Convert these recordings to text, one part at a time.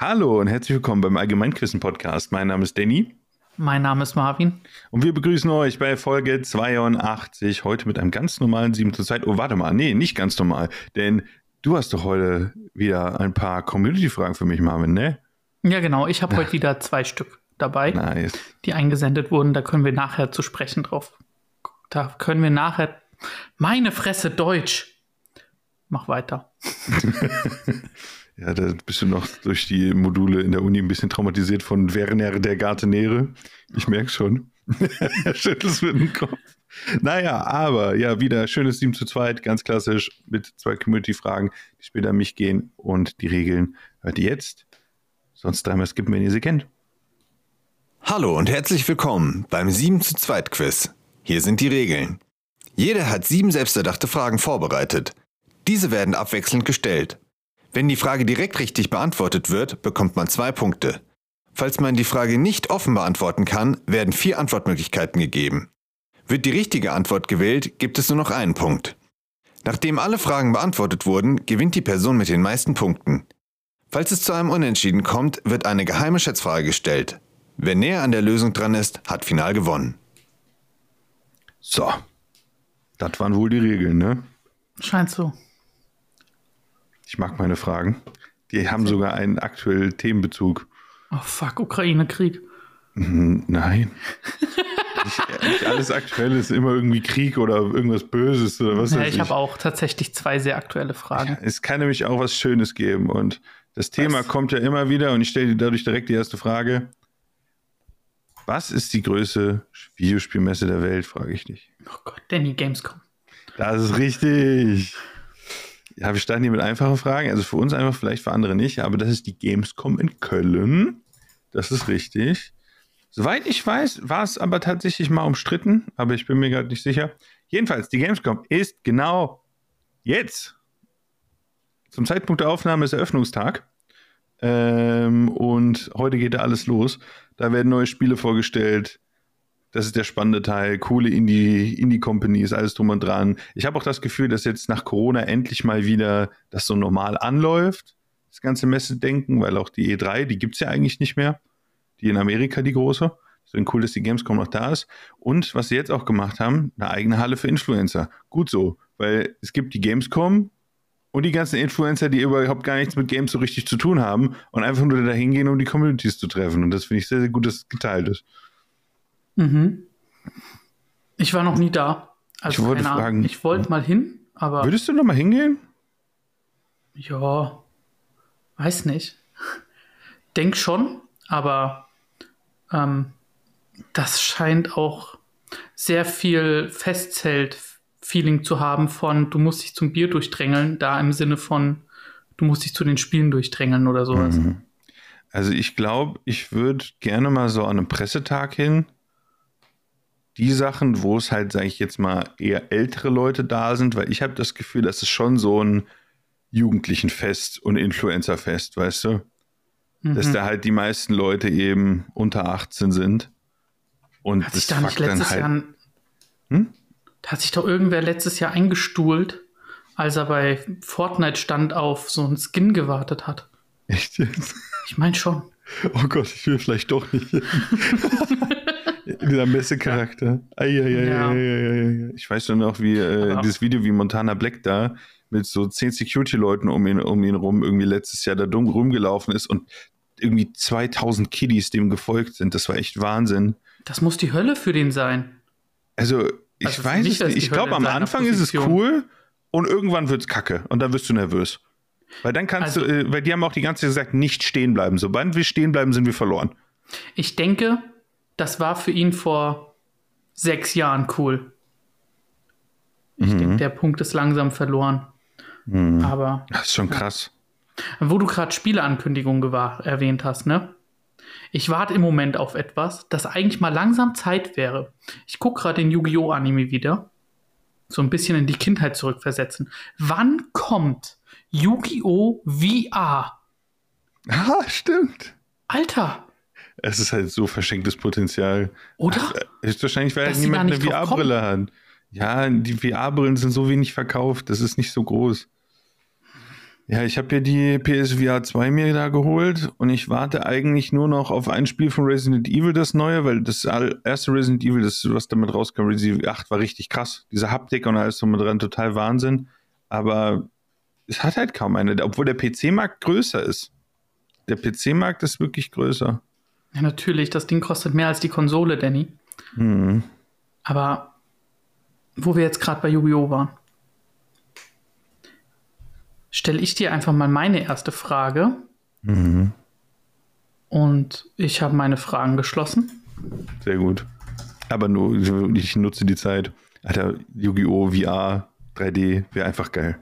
Hallo und herzlich willkommen beim Allgemeinquissen Podcast. Mein Name ist Danny. Mein Name ist Marvin. Und wir begrüßen euch bei Folge 82. Heute mit einem ganz normalen 7 zu Zeit. Oh, warte mal. Nee, nicht ganz normal. Denn du hast doch heute wieder ein paar Community-Fragen für mich, Marvin, ne? Ja, genau. Ich habe heute wieder zwei Stück dabei, Nice. die eingesendet wurden. Da können wir nachher zu sprechen drauf. Da können wir nachher. Meine Fresse, Deutsch. Mach weiter. Ja, da bist du noch durch die Module in der Uni ein bisschen traumatisiert von Werner der Gartenere. Ich merke schon. er schüttelt mit dem Kopf. Naja, aber ja, wieder schönes 7 zu 2, ganz klassisch, mit zwei Community-Fragen, die später an mich gehen. Und die Regeln hört ihr jetzt. Sonst dreimal skippen, wenn ihr sie kennt. Hallo und herzlich willkommen beim 7 zu 2 Quiz. Hier sind die Regeln. Jeder hat sieben selbsterdachte Fragen vorbereitet. Diese werden abwechselnd gestellt. Wenn die Frage direkt richtig beantwortet wird, bekommt man zwei Punkte. Falls man die Frage nicht offen beantworten kann, werden vier Antwortmöglichkeiten gegeben. Wird die richtige Antwort gewählt, gibt es nur noch einen Punkt. Nachdem alle Fragen beantwortet wurden, gewinnt die Person mit den meisten Punkten. Falls es zu einem Unentschieden kommt, wird eine geheime Schätzfrage gestellt. Wer näher an der Lösung dran ist, hat final gewonnen. So. Das waren wohl die Regeln, ne? Scheint so. Ich mag meine Fragen. Die haben sogar einen aktuellen Themenbezug. Oh fuck, Ukraine-Krieg. Hm, Nein. nicht, nicht alles aktuell ist immer irgendwie Krieg oder irgendwas Böses oder was Ja, ich habe auch tatsächlich zwei sehr aktuelle Fragen. Es kann nämlich auch was Schönes geben und das Thema Was? kommt ja immer wieder und ich stelle dir dadurch direkt die erste Frage. Was ist die größte Videospielmesse der Welt, frage ich dich. Oh Gott, Danny Gamescom. Das ist richtig. Wir starten hier mit einfachen Fragen. Also für uns einfach, vielleicht für andere nicht, aber das ist die Gamescom in Köln. Das ist richtig. Soweit ich weiß, war es aber tatsächlich mal umstritten, aber ich bin mir gerade nicht sicher. Jedenfalls, die Gamescom ist genau jetzt. Zum Zeitpunkt der Aufnahme ist Eröffnungstag. Ähm, und heute geht da alles los. Da werden neue Spiele vorgestellt. Das ist der spannende Teil. Coole Indie- Indie-Companies, alles drum und dran. Ich habe auch das Gefühl, dass jetzt nach Corona endlich mal wieder das so normal anläuft, das ganze Messedenken, weil auch die E3, die gibt es ja eigentlich nicht mehr. Die in Amerika, die große. Deswegen cool, dass die Gamescom noch da ist. Und was sie jetzt auch gemacht haben, eine eigene Halle für Influencer. Gut so, weil es gibt die Gamescom und die ganzen Influencer, die überhaupt gar nichts mit Games so richtig zu tun haben und einfach nur da hingehen, um die Communities zu treffen. Und das finde ich sehr, sehr gut, dass es geteilt ist. Mhm. Ich war noch nie da. Also Ich wollte fragen- Ich wollte mal hin, aber Würdest du noch mal hingehen? ja, weiß nicht. Denk schon, aber ähm, das scheint auch sehr viel Festzelt-Feeling zu haben von, du musst dich zum Bier durchdrängeln, da im Sinne von, du musst dich zu den Spielen durchdrängeln oder sowas. Mhm. Also ich glaube, ich würde gerne mal so an einem Pressetag hin. Die Sachen, wo es halt, sage ich jetzt mal, eher ältere Leute da sind, weil ich habe das Gefühl, das ist schon so ein Jugendlichenfest und Influencerfest, weißt du? Dass Mhm. da halt die meisten Leute eben unter 18 sind. Und Hat das sich da nicht letztes halt. Jahr. ein- Hm? Da hat sich doch irgendwer letztes Jahr eingestuhlt, als er bei Fortnite stand, auf so einen Skin gewartet hat. Echt jetzt? Ich meine schon. Oh Gott, ich will vielleicht doch nicht. Dieser Messecharakter. Eieieiei. Ich weiß schon noch, wie äh, dieses Video, wie Montana Black da mit so zehn Security-Leuten um ihn, um ihn rum irgendwie letztes Jahr da dumm rumgelaufen ist und irgendwie 2000 Kiddies dem gefolgt sind. Das war echt Wahnsinn. Das muss die Hölle für den sein. Also, ich Also weiß nicht. Ich glaube, am Anfang ist es Position. cool und irgendwann wird es kacke und dann wirst du nervös. Weil dann kannst Also- du, äh, weil die haben auch die ganze Zeit gesagt, nicht stehen bleiben. Sobald wir stehen bleiben, sind wir verloren. Ich denke, das war für ihn vor sechs Jahren cool. Ich Mhm. denke, der Punkt ist langsam verloren. Aber Das ist schon krass. wo du gerade Spieleankündigungen gewahr- erwähnt hast, ne? Ich warte im Moment auf etwas, das eigentlich mal langsam Zeit wäre. Ich gucke gerade den Yu-Gi-Oh! Anime wieder. So ein bisschen in die Kindheit zurückversetzen. Wann kommt Yu-Gi-Oh! VR? Ah, stimmt. Alter, Es ist halt so verschenktes Potenzial. oder? Ist wahrscheinlich, weil halt niemand eine VR-Brille hat. Ja, die VR-Brillen sind so wenig verkauft, das ist nicht so groß. Ja, ich habe ja die PSVR 2 mir da geholt und ich warte eigentlich nur noch auf ein Spiel von Resident Evil, das neue, weil das erste Resident Evil, das, was damit rauskam, Resident Evil 8, war richtig krass. Diese Haptik und alles drum dran, total Wahnsinn. Aber es hat halt kaum eine, obwohl der PC-Markt größer ist. Der PC-Markt ist wirklich größer. Ja, natürlich, das Ding kostet mehr als die Konsole, Danny. Mhm. Aber wo wir jetzt gerade bei Yu-Gi-Oh! waren, stelle ich dir einfach mal meine erste Frage. Mhm. Und ich habe meine Fragen geschlossen. Sehr gut. Aber nur, ich nutze die Zeit. Alter, Yu-Gi-Oh! VR 3D wäre einfach geil.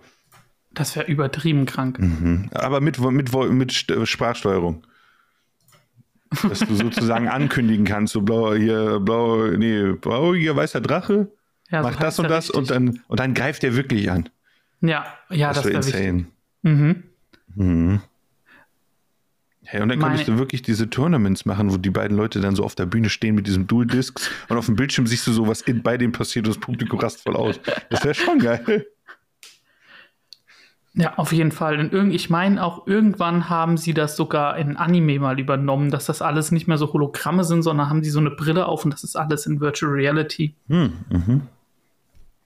Das wäre übertrieben krank. Mhm. Aber mit, mit, mit Sprachsteuerung. Dass du sozusagen ankündigen kannst, so blau, hier, blau, nee, blau, hier, weißer Drache, ja, mach so das und das und dann, und dann greift er wirklich an. Ja, ja, das, das wäre insane. Mhm. Mhm. Hey, und dann Meine... könntest du wirklich diese Tournaments machen, wo die beiden Leute dann so auf der Bühne stehen mit diesem Dual Discs und auf dem Bildschirm siehst du so, was in, bei dem passiert und das Publikum rast voll aus. Das wäre schon geil. Ja, auf jeden Fall. Und ich meine auch, irgendwann haben sie das sogar in Anime mal übernommen, dass das alles nicht mehr so Hologramme sind, sondern haben sie so eine Brille auf und das ist alles in Virtual Reality. Hm, mhm.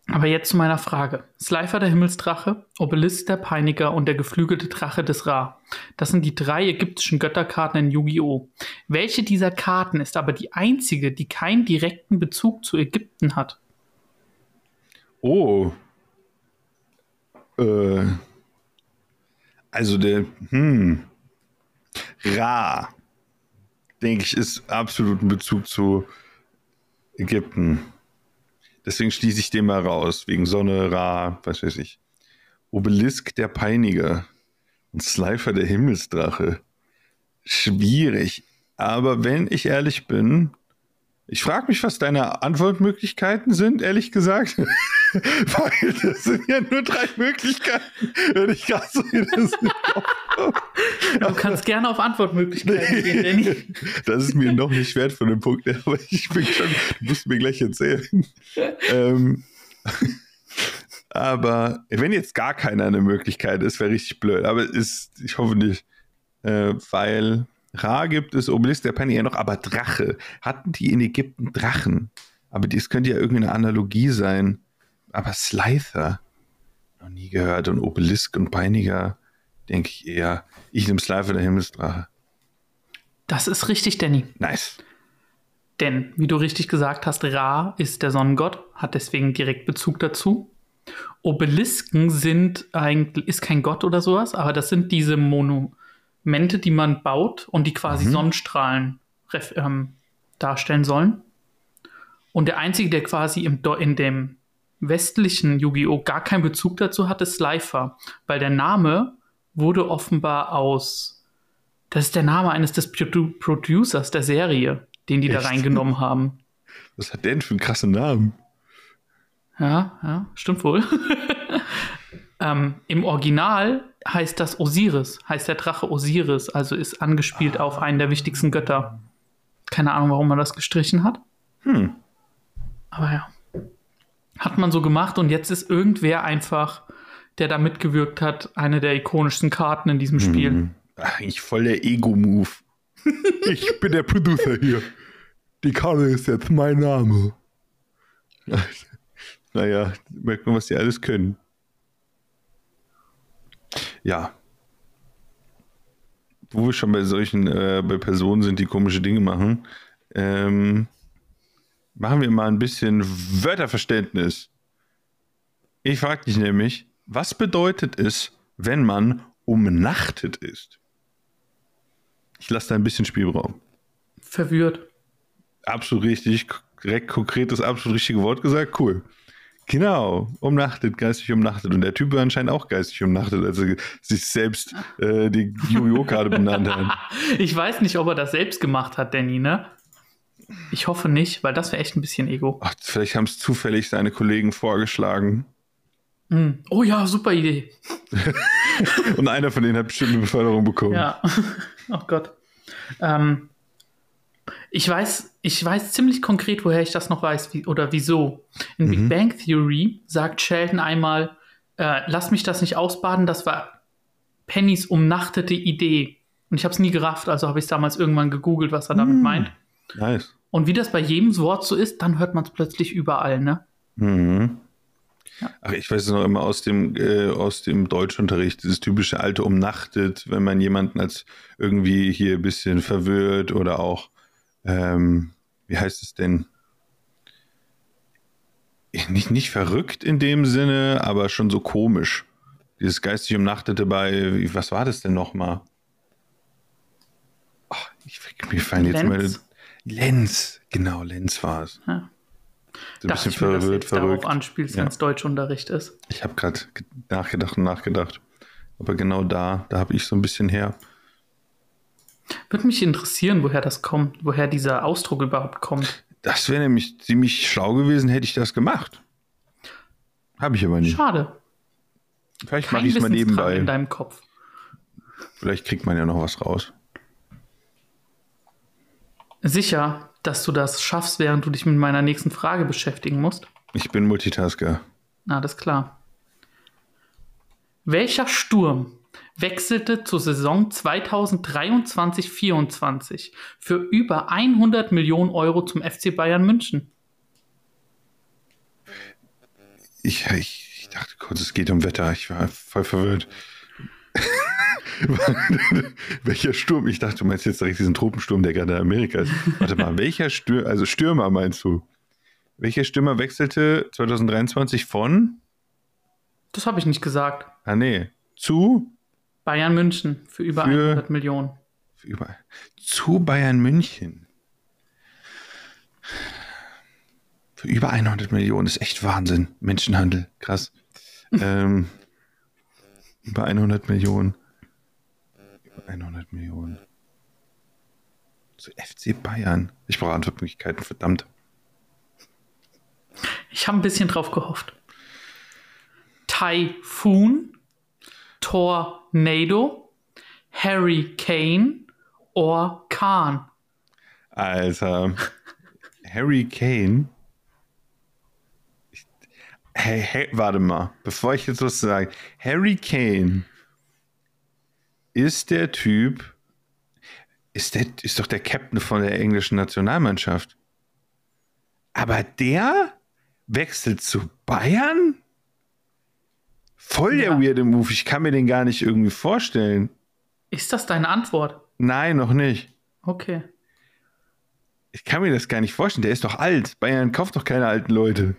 Aber jetzt zu meiner Frage. Slifer der Himmelsdrache, Obelisk der Peiniger und der geflügelte Drache des Ra. Das sind die drei ägyptischen Götterkarten in Yu-Gi-Oh! Welche dieser Karten ist aber die einzige, die keinen direkten Bezug zu Ägypten hat? Oh. Äh. Also der, hm, Ra, denke ich, ist absolut ein Bezug zu Ägypten. Deswegen schließe ich den mal raus, wegen Sonne, Ra, was weiß ich. Obelisk der Peiniger und Slifer der Himmelsdrache. Schwierig. Aber wenn ich ehrlich bin, ich frage mich, was deine Antwortmöglichkeiten sind, ehrlich gesagt. Weil das sind ja nur drei Möglichkeiten, wenn ich gerade so das Du kannst gerne auf Antwortmöglichkeiten nee, gehen, Danny. Das ist mir noch nicht wert von dem Punkt, aber ich bin schon, du musst mir gleich erzählen. ähm, aber wenn jetzt gar keine eine Möglichkeit ist, wäre richtig blöd. Aber ist, ich hoffe nicht. Äh, weil Ra gibt es, Obelisk der Penny ja noch, aber Drache. Hatten die in Ägypten Drachen? Aber das könnte ja irgendeine Analogie sein. Aber Slifer, noch nie gehört. Und Obelisk und Peiniger, denke ich eher. Ich nehme Slifer der Himmelsdrache. Das ist richtig, Danny. Nice. Denn, wie du richtig gesagt hast, Ra ist der Sonnengott, hat deswegen direkt Bezug dazu. Obelisken sind eigentlich, ist kein Gott oder sowas, aber das sind diese Mono, Mente, die man baut und die quasi mhm. Sonnenstrahlen ähm, darstellen sollen. Und der einzige, der quasi im, in dem westlichen Yu-Gi-Oh! gar keinen Bezug dazu hat, ist Slifer. Weil der Name wurde offenbar aus. Das ist der Name eines des Produ Producers der Serie, den die Echt? da reingenommen haben. Was hat der denn für einen krassen Namen? Ja, ja, stimmt wohl. ähm, Im Original heißt das Osiris, heißt der Drache Osiris, also ist angespielt ah. auf einen der wichtigsten Götter. Keine Ahnung, warum man das gestrichen hat. Hm. Aber ja. Hat man so gemacht und jetzt ist irgendwer einfach, der da mitgewirkt hat, eine der ikonischsten Karten in diesem hm. Spiel. Eigentlich voll der Ego-Move. ich bin der Producer hier. Die Karte ist jetzt mein Name. naja, merkt man, was die alles können ja, wo wir schon bei solchen, äh, bei Personen sind, die komische Dinge machen, ähm, machen wir mal ein bisschen Wörterverständnis. Ich frage dich nämlich, was bedeutet es, wenn man umnachtet ist? Ich lasse da ein bisschen Spielraum. Verwirrt. Absolut richtig, direkt konkret das absolut richtige Wort gesagt, cool. Genau, umnachtet, geistig umnachtet. Und der Typ war anscheinend auch geistig umnachtet, als er sich selbst äh, die Yu-Gi-Oh! benannt hat. Ich weiß nicht, ob er das selbst gemacht hat, Danny, ne? Ich hoffe nicht, weil das wäre echt ein bisschen Ego. Ach, vielleicht haben es zufällig seine Kollegen vorgeschlagen. Mm. Oh ja, super Idee. Und einer von denen hat bestimmt eine Beförderung bekommen. Ja. Oh Gott. Ähm, ich weiß, ich weiß ziemlich konkret, woher ich das noch weiß wie, oder wieso. In mhm. Big Bang Theory sagt Sheldon einmal, äh, lass mich das nicht ausbaden, das war Pennys umnachtete Idee. Und ich habe es nie gerafft, also habe ich es damals irgendwann gegoogelt, was er damit Hm. meint. Nice. Und wie das bei jedem Wort so ist, dann hört man es plötzlich überall, ne? Mhm. Ja. Ach, ich weiß es noch immer aus dem, äh, aus dem Deutschunterricht, dieses typische alte umnachtet, wenn man jemanden als irgendwie hier ein bisschen verwirrt oder auch, ähm, wie heißt es denn? Nicht, nicht verrückt in dem Sinne, aber schon so komisch. Dieses geistig umnachtete bei, was war das denn nochmal? Ach, ich, mir fallen jetzt meine. Lenz? Genau, Lenz war es. Ja. So ein bisschen ich mir, dass du verwirrt, jetzt darauf verrückt. anspielst, Ja. wenn es Deutschunterricht ist. Ich habe gerade nachgedacht und nachgedacht. Aber genau da, da habe ich so ein bisschen her. Würde mich interessieren, woher das kommt, woher dieser Ausdruck überhaupt kommt. Das wäre nämlich ziemlich schlau gewesen, hätte ich das gemacht. Habe ich aber nicht. Schade. Vielleicht mache ich es mal nebenbei. in deinem Kopf. Vielleicht kriegt man ja noch was raus. Sicher, dass du das schaffst, während du dich mit meiner nächsten Frage beschäftigen musst? Ich bin Multitasker. Na, das ist klar. Welcher Sturm wechselte zur Saison 2023-24 für über 100 Millionen Euro zum FC Bayern München? Ich, ich, dachte kurz, es geht um Wetter. Ich war voll verwirrt. welcher Sturm? Ich dachte, du meinst jetzt direkt diesen Tropensturm, der gerade in Amerika ist. Warte mal, welcher Stürmer, also Stürmer meinst du? Welcher Stürmer wechselte 2023 von? Das habe ich nicht gesagt. Ah, nee. Zu? Bayern München für über Für- 100 Millionen. Über, zu Bayern München. Für über 100 Millionen ist echt Wahnsinn. Menschenhandel, krass. ähm, über 100 Millionen. Über 100 Millionen. Zu FC Bayern. Ich brauche Antwortmöglichkeiten, verdammt. Ich habe ein bisschen drauf gehofft. Typhoon, Tornado, Hurricane, Orkan. Alter. Harry Kane. Ich- Hey, hey, warte mal, bevor ich jetzt was sage. Harry Kane ist der Typ, ist, der, ist doch der Captain von der englischen Nationalmannschaft. Aber der wechselt zu Bayern? Voll der Ja. weirde Move. Ich kann mir den gar nicht irgendwie vorstellen. Ist das deine Antwort? Nein, noch nicht. Okay. Ich kann mir das gar nicht vorstellen. Der ist doch alt. Bayern kauft doch keine alten Leute.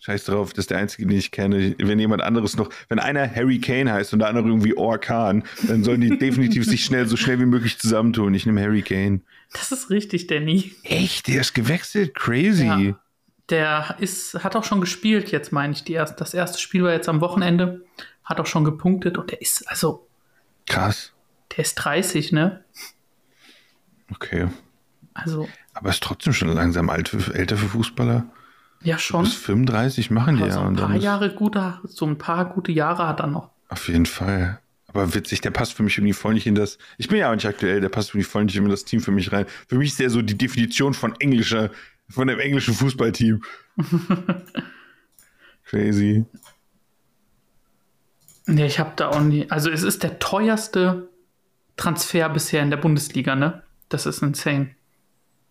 Scheiß drauf, das ist der einzige, den ich kenne. Wenn jemand anderes noch, wenn einer Harry Kane heißt und der andere irgendwie Orkan, dann sollen die definitiv sich schnell, so schnell wie möglich zusammentun. Ich nehme Harry Kane. Das ist richtig, Danny. Echt? Der ist gewechselt? Crazy. Ja. Der ist, hat auch schon gespielt, jetzt meine ich. Die erst, das erste Spiel war jetzt am Wochenende. Hat auch schon gepunktet und der ist, also, Krass. der ist 30, ne? Okay. Also, Aber ist trotzdem schon langsam alt für, älter für Fußballer. ja schon. Bis 35 machen die Also ja. ein Und dann paar Jahre gute, so ein paar gute Jahre hat er noch. Auf jeden Fall. Aber witzig, der passt für mich irgendwie voll nicht in das. Ich bin ja auch nicht aktuell, der passt irgendwie voll nicht in das Team für mich rein. Für mich ist der so die Definition von englischer, von dem englischen Fußballteam. Crazy. Nee, ich habe da auch nie. Also, es ist der teuerste Transfer bisher in der Bundesliga, ne? Das ist insane.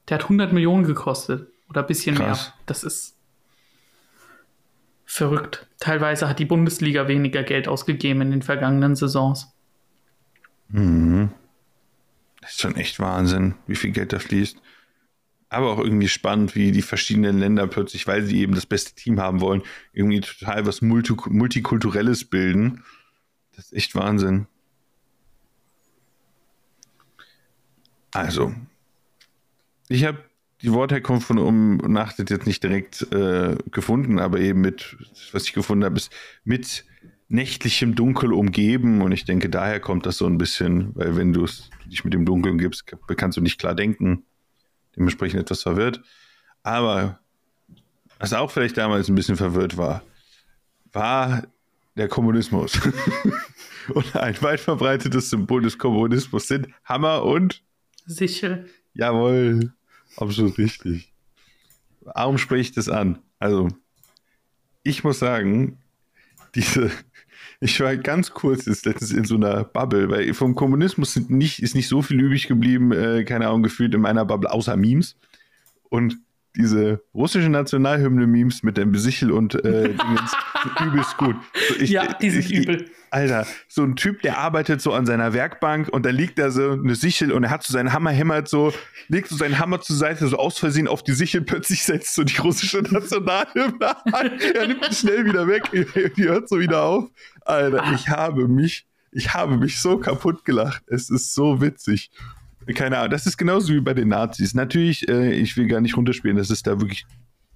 Der hat 100 Millionen gekostet. Oder ein bisschen Krass. mehr. Das ist verrückt. Teilweise hat die Bundesliga weniger Geld ausgegeben in den vergangenen Saisons. Das ist schon echt Wahnsinn, wie viel Geld da fließt. Aber auch irgendwie spannend, wie die verschiedenen Länder plötzlich, weil sie eben das beste Team haben wollen, irgendwie total was Multi Multikulturelles bilden. Das ist echt Wahnsinn. Also, ich habe die Wortherkunft von umnachtet jetzt nicht direkt äh, gefunden, aber eben mit, was ich gefunden habe, ist mit nächtlichem Dunkel umgeben und ich denke, daher kommt das so ein bisschen, weil wenn du es- dich mit dem Dunkel umgibst, kannst du nicht klar denken, dementsprechend etwas verwirrt. Aber was auch vielleicht damals ein bisschen verwirrt war, war der Kommunismus. und ein weit verbreitetes Symbol des Kommunismus sind Hammer und Sichel. Jawohl, absolut richtig. Warum spreche ich das an? Also, ich muss sagen, diese, Ich war ganz kurz jetzt letztens in so einer Bubble, weil vom Kommunismus nicht, ist nicht so viel übrig geblieben, äh, keine Ahnung, gefühlt in meiner Bubble, außer Memes. Und diese russische Nationalhymne-Memes mit dem Sichel und äh, Dingens übelst gut. So, ich, ja, die sind ich, übel. Alter, so ein Typ, der arbeitet so an seiner Werkbank und da liegt da so eine Sichel und er hat so seinen Hammer hämmert so, legt so seinen Hammer zur Seite, so aus Versehen auf die Sichel, plötzlich setzt so die russische Nationalhymne an. Er nimmt die schnell wieder weg, die hört so wieder auf. Alter, ich habe mich, ich habe mich so kaputt gelacht. Es ist so witzig. Keine Ahnung, das ist genauso wie bei den Nazis. Natürlich, äh, ich will gar nicht runterspielen, dass es da wirklich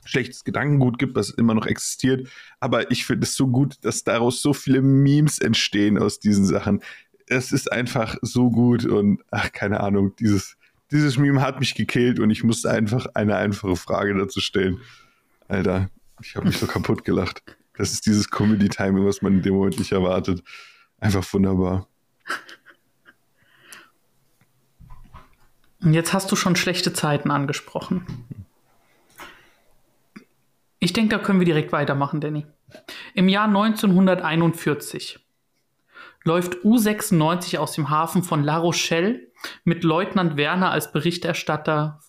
schlechtes Gedankengut gibt, was immer noch existiert. Aber ich finde es so gut, dass daraus so viele Memes entstehen aus diesen Sachen. Es ist einfach so gut und ach, keine Ahnung, dieses, dieses Meme hat mich gekillt und ich musste einfach eine einfache Frage dazu stellen. Alter, ich habe mich so kaputt gelacht. Das ist dieses Comedy-Timing, was man in dem Moment nicht erwartet. Einfach wunderbar. Und jetzt hast du schon schlechte Zeiten angesprochen. Ich denke, da können wir direkt weitermachen, Danny. Im Jahr 1941 läuft U96 aus dem Hafen von La Rochelle mit Leutnant Werner als Berichterstatter,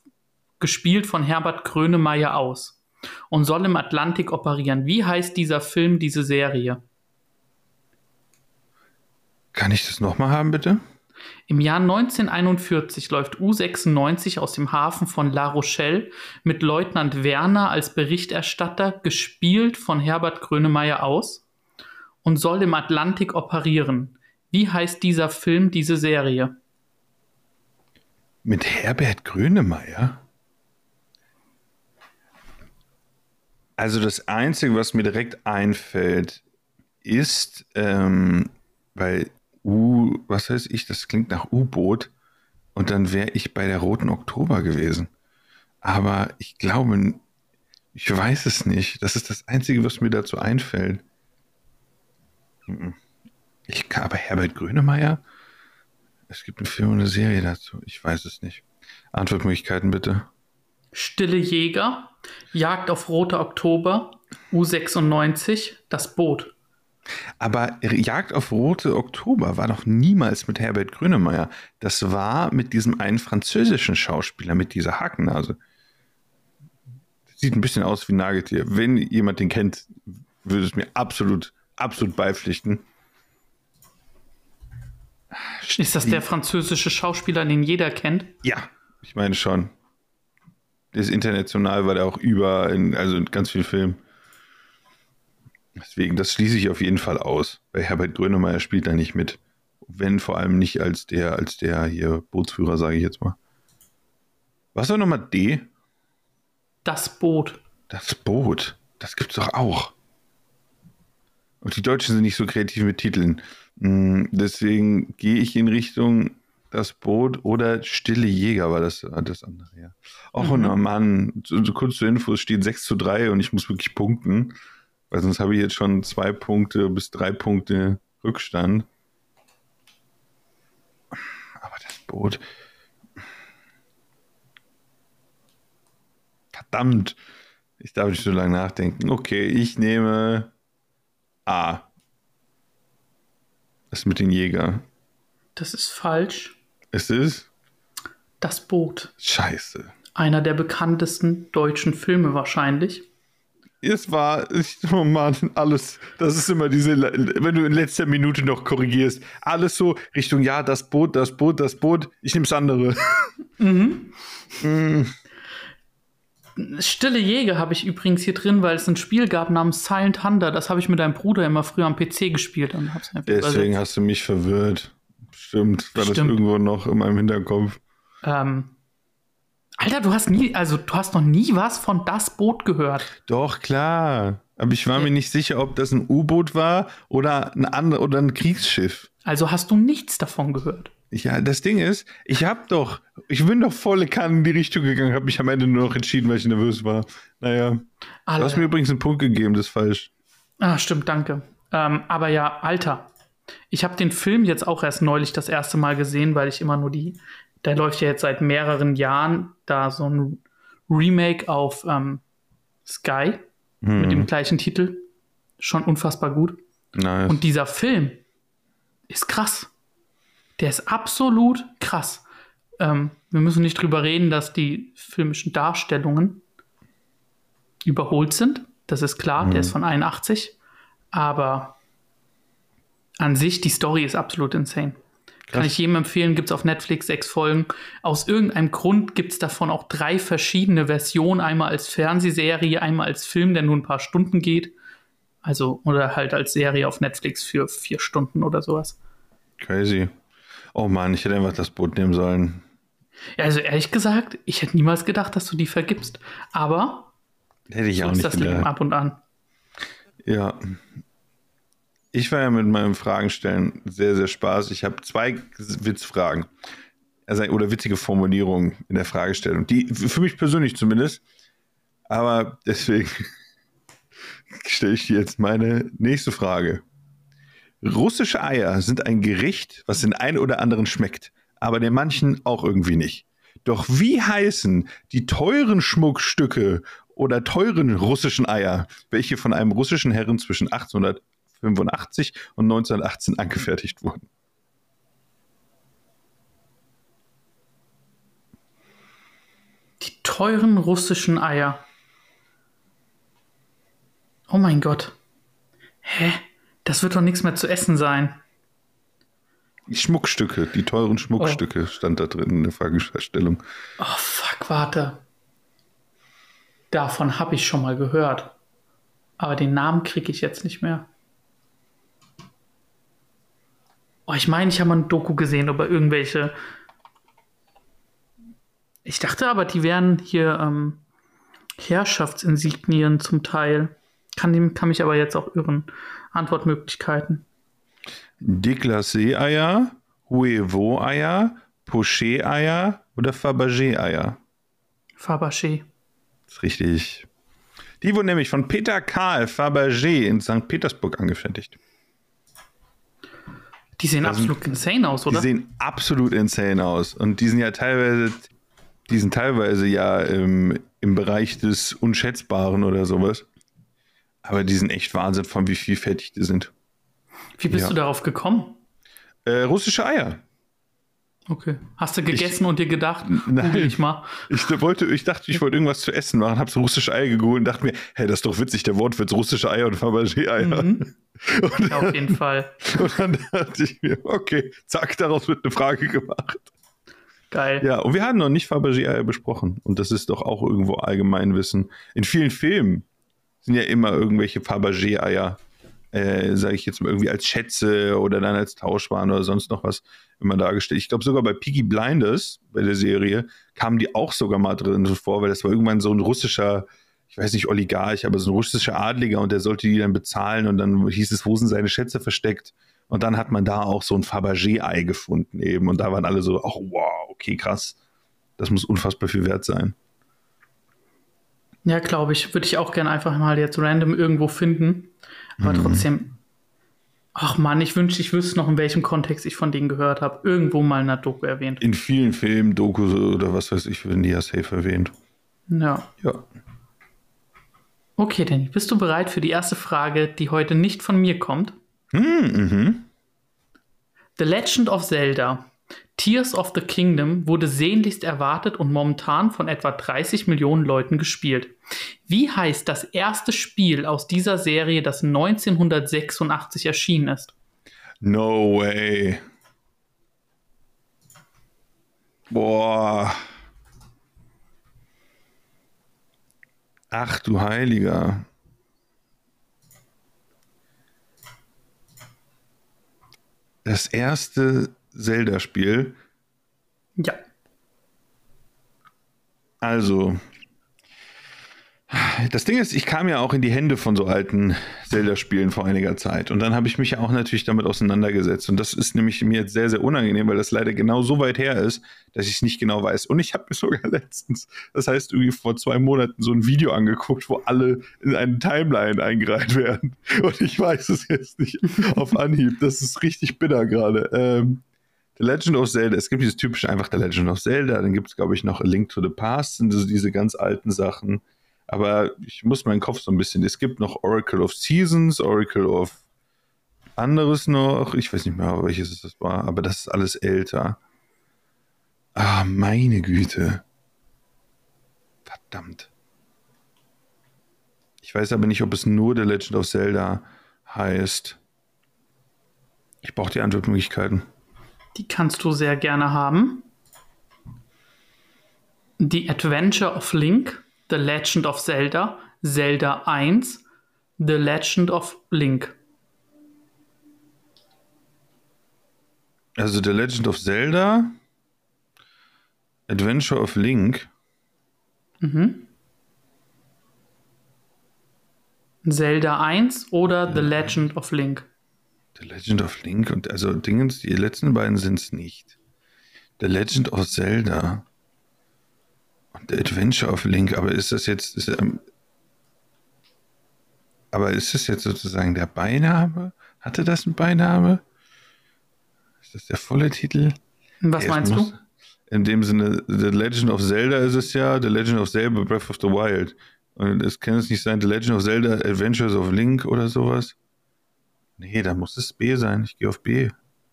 gespielt von Herbert Grönemeyer, aus und soll im Atlantik operieren. Wie heißt dieser Film, diese Serie? Kann ich das nochmal haben, bitte? Im Jahr 1941 läuft U96 aus dem Hafen von La Rochelle mit Leutnant Werner als Berichterstatter, gespielt von Herbert Grönemeyer, aus und soll im Atlantik operieren. Wie heißt dieser Film, diese Serie? Mit Herbert Grönemeyer? Also das Einzige, was mir direkt einfällt, ist, ähm, weil U, was weiß ich, das klingt nach U-Boot und dann wäre ich bei der Roten Oktober gewesen. Aber ich glaube, ich weiß es nicht. Das ist das Einzige, was mir dazu einfällt. Ich aber Herbert Grönemeyer? Es gibt einen Film und eine Serie dazu. Ich weiß es nicht. Antwortmöglichkeiten bitte. Stille Jäger, Jagd auf Rote Oktober, U96, das Boot. Aber Jagd auf Rote Oktober war doch niemals mit Herbert Grönemeyer. Das war mit diesem einen französischen Schauspieler mit dieser Hakennase. Sieht ein bisschen aus wie ein Nagetier. Wenn jemand den kennt, würde es mir absolut, absolut beipflichten. Ist das der französische Schauspieler, den jeder kennt? Ja, ich meine schon. Der ist international, war der auch über, in, also in ganz vielen Filmen. Deswegen, das schließe ich auf jeden Fall aus. Weil Herbert Grönemeyer spielt da nicht mit. Wenn vor allem nicht als der, als der hier Bootsführer, sage ich jetzt mal. Was war nochmal D? Das Boot. Das Boot. Das gibt's doch auch. Und die Deutschen sind nicht so kreativ mit Titeln. Hm, deswegen gehe ich in Richtung das Boot oder Stille Jäger war das, das andere, ja. Och, mhm. und Mann, kurz zur Info, es steht 6 zu 3 und ich muss wirklich punkten. Weil sonst habe ich jetzt schon zwei Punkte bis drei Punkte Rückstand. Aber das Boot. Verdammt. Ich darf nicht so lange nachdenken. Okay, ich nehme A. Das mit den Jäger. Das ist falsch. Es ist? Das Boot. Scheiße. Einer der bekanntesten deutschen Filme wahrscheinlich es war, ich, oh Mann, alles, das ist immer diese, wenn du in letzter Minute noch korrigierst, alles so Richtung, ja, das Boot, das Boot, das Boot, ich nehme das andere. Mhm. mm. Stille Jäger habe ich übrigens hier drin, weil es ein Spiel gab namens Silent Thunder. Das habe ich mit deinem Bruder immer früher am PC gespielt. Und hab's Deswegen hast du mich verwirrt. Stimmt, war Stimmt. das irgendwo noch in meinem Hinterkopf. Ähm, Alter, du hast nie, also du hast noch nie was von das Boot gehört. Doch, klar. Aber ich war mir nicht sicher, ob das ein U-Boot war oder ein anderes oder ein Kriegsschiff. Also hast du nichts davon gehört. Ja, das Ding ist, ich hab doch, ich bin doch volle Kanne in die Richtung gegangen, habe mich am Ende nur noch entschieden, weil ich nervös war. Naja. Alter. Du hast mir übrigens einen Punkt gegeben, das ist falsch. Ah, stimmt, danke. Ähm, aber ja, Alter, ich habe den Film jetzt auch erst neulich das erste Mal gesehen, weil ich immer nur die da läuft ja jetzt seit mehreren Jahren da so ein Remake auf ähm, Sky hm. mit dem gleichen Titel. Schon unfassbar gut. Nice. Und dieser Film ist krass. Der ist absolut krass. Ähm, wir müssen nicht drüber reden, dass die filmischen Darstellungen überholt sind. Das ist klar, der ist von 81. Aber an sich, die Story ist absolut insane. Kann ich jedem empfehlen, gibt es auf Netflix sechs Folgen. Aus irgendeinem Grund gibt es davon auch drei verschiedene Versionen. Einmal als Fernsehserie, einmal als Film, der nur ein paar Stunden geht. Also, oder halt als Serie auf Netflix für vier Stunden oder sowas. Crazy. Oh Mann, ich hätte einfach das Boot nehmen sollen. Ja, also ehrlich gesagt, ich hätte niemals gedacht, dass du die vergibst. Aber Hätte ich so auch ist nicht das Leben gedacht. ab und an. Ja. Ich war ja mit meinem Fragenstellen sehr, sehr Spaß. Ich habe zwei Witzfragen. Also, oder witzige Formulierungen in der Fragestellung. Die, für mich persönlich zumindest. Aber deswegen stelle ich dir jetzt meine nächste Frage. Russische Eier sind ein Gericht, was den einen oder anderen schmeckt, aber den manchen auch irgendwie nicht. Doch wie heißen die teuren Schmuckstücke oder teuren russischen Eier, welche von einem russischen Herren zwischen 1885 und 1918 angefertigt wurden? Die teuren russischen Eier. Oh mein Gott. Hä? Das wird doch nichts mehr zu essen sein. Die Schmuckstücke, die teuren Schmuckstücke, stand da drin in der Fragestellung. Oh fuck, warte. Davon habe ich schon mal gehört. Aber den Namen kriege ich jetzt nicht mehr. Oh, ich meine, ich habe mal ein Doku gesehen über irgendwelche. Ich dachte aber, die wären hier ähm, Herrschaftsinsignien zum Teil. Kann, dem- kann mich aber jetzt auch irren. Antwortmöglichkeiten. Déglacé-Eier, Huevo-Eier, Poché-Eier oder Fabergé-Eier? Fabergé. Das ist richtig. Die wurden nämlich von Peter Karl Fabergé in St. Petersburg angefertigt. Die sehen absolut insane aus, Die oder? sehen absolut insane aus. Und die sind ja teilweise, die sind teilweise ja im, im Bereich des Unschätzbaren oder sowas. Aber die sind echt Wahnsinn, von wie vielfältig die sind. Wie bist ja. du darauf gekommen? Äh, russische Eier. Okay. Hast du gegessen und dir gedacht, Nein. ich mal. Ich, wollte, ich dachte, ich wollte irgendwas zu essen machen, habe so russische Eier gegoogelt und dachte mir, hey, das ist doch witzig, der Wortwitz russische Eier und Fabergé-Eier. Mhm. Ja, auf jeden Fall. Und dann dachte ich mir, okay, zack, daraus wird eine Frage gemacht. Geil. Ja, und wir hatten noch nicht Fabergé-Eier besprochen. Und das ist doch auch irgendwo Allgemeinwissen. In vielen Filmen sind ja immer irgendwelche Fabergé-Eier, äh, sage ich jetzt mal, irgendwie als Schätze oder dann als Tauschwaren oder sonst noch was immer dargestellt. Ich glaube sogar bei Peaky Blinders, bei der Serie, kamen die auch sogar mal drin vor, weil das war irgendwann so ein russischer, ich weiß nicht, Oligarch, aber so ein russischer Adliger und der sollte die dann bezahlen und dann hieß es, wo sind seine Schätze versteckt? Und dann hat man da auch so ein Fabergé-Ei gefunden eben. Und da waren alle so, ach wow, okay, krass. Das muss unfassbar viel wert sein. Ja, glaube ich. Würde ich auch gerne einfach mal jetzt random irgendwo finden. Aber trotzdem. Ach Mann, ich wünschte, ich wüsste noch, in welchem Kontext ich von denen gehört habe. Irgendwo mal in einer Doku erwähnt. In vielen Filmen, Dokus oder was weiß ich, werden die ja safe erwähnt. Ja. Ja. Okay, Danny, bist du bereit für die erste Frage, die heute nicht von mir kommt? Mhm. The Legend of Zelda. Tears of the Kingdom wurde sehnlichst erwartet und momentan von etwa 30 Millionen Leuten gespielt. Wie heißt das erste Spiel aus dieser Serie, das 1986 erschienen ist? No way. Boah. Ach du Heiliger. Das erste Zelda-Spiel. Ja. Also, das Ding ist, ich kam ja auch in die Hände von so alten Zelda-Spielen vor einiger Zeit. Und dann habe ich mich ja auch natürlich damit auseinandergesetzt. Und das ist nämlich mir jetzt sehr, sehr unangenehm, weil das leider genau so weit her ist, dass ich es nicht genau weiß. Und ich habe mir sogar letztens, das heißt irgendwie vor zwei Monaten, so ein Video angeguckt, wo alle in eine Timeline eingereiht werden. Und ich weiß es jetzt nicht auf Anhieb. Das ist richtig bitter gerade. Ähm, The Legend of Zelda, es gibt dieses typische einfach The Legend of Zelda, dann gibt es, glaube ich, noch A Link to the Past, sind so diese ganz alten Sachen. Aber ich muss meinen Kopf so ein bisschen, es gibt noch Oracle of Seasons, Oracle of anderes noch. Ich weiß nicht mehr, welches es das war, aber das ist alles älter. Ah, meine Güte. Verdammt. Ich weiß aber nicht, ob es nur The Legend of Zelda heißt. Ich brauche die Antwortmöglichkeiten. Die kannst du sehr gerne haben. The Adventure of Link, The Legend of Zelda, Zelda 1, The Legend of Link. Also The Legend of Zelda, Adventure of Link. Mhm. Zelda 1 oder The Legend of Link. The Legend of Link und also Dingens, die letzten beiden sind es nicht. The Legend of Zelda und The Adventure of Link, aber ist das jetzt, ist, ähm, aber ist das jetzt sozusagen der Beiname? Hatte das einen Beiname? Ist das der volle Titel? Was meinst muss- du? In dem Sinne, The Legend of Zelda ist es ja, The Legend of Zelda Breath of the Wild. Und es kann es nicht sein, The Legend of Zelda Adventures of Link oder sowas? Nee, da muss es B sein. Ich gehe auf B.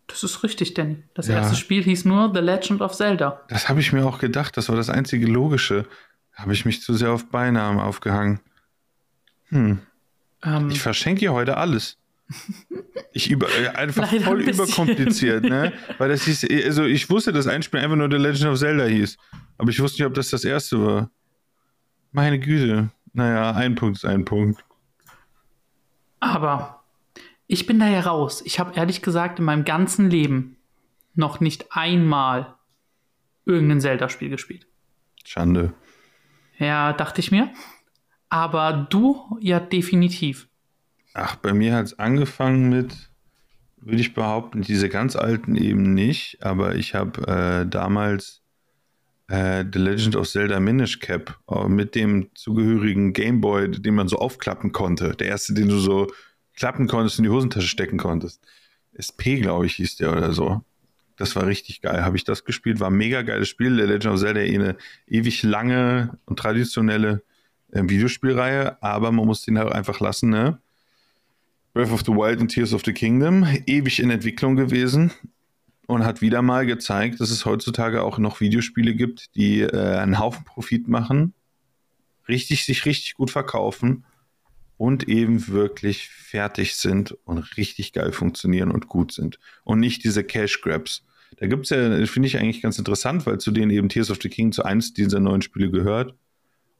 Das ist richtig, Danny. Das Ja. erste Spiel hieß nur The Legend of Zelda. Das habe ich mir auch gedacht. Das war das einzige Logische. Habe ich mich zu sehr auf Beinamen aufgehangen. Hm. Ähm, Ich verschenke hier heute alles. Ich über, äh, einfach Leider voll ein überkompliziert, ne? Weil das hieß, also ich wusste, dass ein Spiel einfach nur The Legend of Zelda hieß. Aber ich wusste nicht, ob das das erste war. Meine Güte. Naja, ein Punkt ist ein Punkt. aber ich bin da ja raus. Ich habe ehrlich gesagt in meinem ganzen Leben noch nicht einmal irgendein Zelda-Spiel gespielt. Schande. Ja, dachte ich mir. Aber du ja definitiv. Ach, bei mir hat es angefangen mit, würde ich behaupten, diese ganz alten eben nicht, aber ich habe äh, damals äh, The Legend of Zelda Minish Cap äh, mit dem zugehörigen Gameboy, den man so aufklappen konnte. Der erste, den du so klappen konntest in die Hosentasche stecken konntest. SP, glaube ich, hieß der oder so. Das war richtig geil. Habe ich das gespielt? War ein mega geiles Spiel. The Legend of Zelda eine ewig lange und traditionelle äh, Videospielreihe, aber man muss den halt einfach lassen, ne? Breath of the Wild und Tears of the Kingdom, ewig in Entwicklung gewesen und hat wieder mal gezeigt, dass es heutzutage auch noch Videospiele gibt, die äh, einen Haufen Profit machen, richtig, sich richtig gut verkaufen und eben wirklich fertig sind und richtig geil funktionieren und gut sind. Und nicht diese Cash Grabs. Da gibt es ja, finde ich eigentlich ganz interessant, weil zu denen eben Tears of the King zu eins dieser neuen Spiele gehört.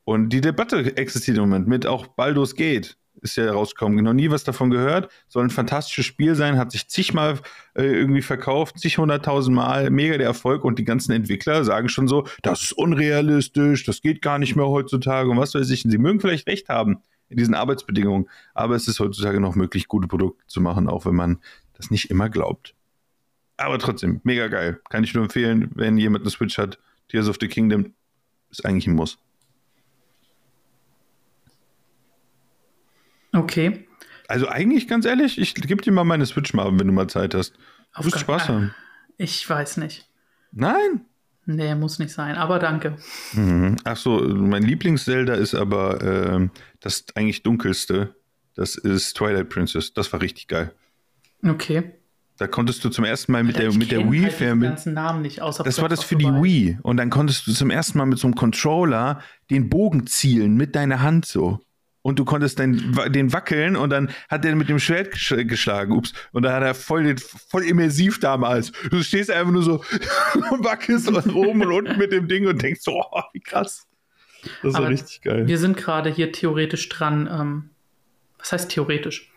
Und die Debatte existiert im Moment mit auch Baldur's Gate ist ja rausgekommen. Noch nie was davon gehört. Soll ein fantastisches Spiel sein, hat sich zigmal äh, irgendwie verkauft, zig hunderttausend Mal, mega der Erfolg und die ganzen Entwickler sagen schon so, das ist unrealistisch, das geht gar nicht mehr heutzutage und was weiß ich. Und sie mögen vielleicht recht haben in diesen Arbeitsbedingungen, aber es ist heutzutage noch möglich, gute Produkte zu machen, auch wenn man das nicht immer glaubt. Aber trotzdem, mega geil. Kann ich nur empfehlen, wenn jemand eine Switch hat, Tears of the Kingdom ist eigentlich ein Muss. Okay. Also eigentlich, ganz ehrlich, ich gebe dir mal meine Switch mal, wenn du mal Zeit hast. Du Auf wirst Spaß haben. Ich weiß nicht. Nein? Nee, muss nicht sein. Aber danke. Mhm. Ach so, mein Lieblings-Zelda ist aber ähm, das eigentlich dunkelste. Das ist Twilight Princess. Das war richtig geil. Okay. Da konntest du zum ersten Mal mit der, Ich mit der Wii halt mit, ganzen Namen nicht, außer Das war das für die. Wii. Und dann konntest du zum ersten Mal mit so einem Controller den Bogen zielen mit deiner Hand so. Und du konntest den, den wackeln und dann hat er mit dem Schwert gesch- geschlagen. Ups. Und da hat er voll, den, voll immersiv damals. Du stehst einfach nur so und wackelst oben und unten mit dem Ding und denkst so, oh, wie krass. Das war richtig geil. Wir sind gerade hier theoretisch dran. Ähm, was heißt theoretisch?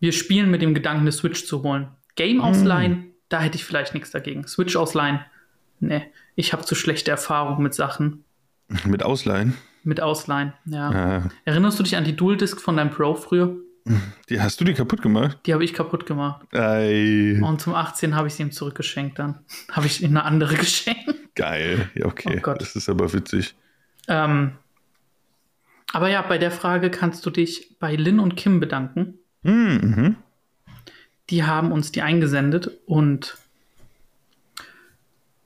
Wir spielen mit dem Gedanken, eine Switch zu holen. Game ausleihen, da hätte ich vielleicht nichts dagegen. Switch ausleihen, nee. Ich habe zu schlechte Erfahrungen mit Sachen. Mit Ausleihen. Mit Ausleihen, ja. Ja. Erinnerst du dich an die Dual Disc von deinem Pro früher? Die, hast du die kaputt gemacht? Die habe ich kaputt gemacht. Ei, Und zum 18 habe ich sie ihm zurückgeschenkt dann. Habe ich ihm eine andere geschenkt. geil. Ja, okay. Oh Gott. das ist aber witzig. Ähm, aber ja, bei der Frage kannst du dich bei Lin und Kim bedanken. Hm, Mhm. Die haben uns die eingesendet und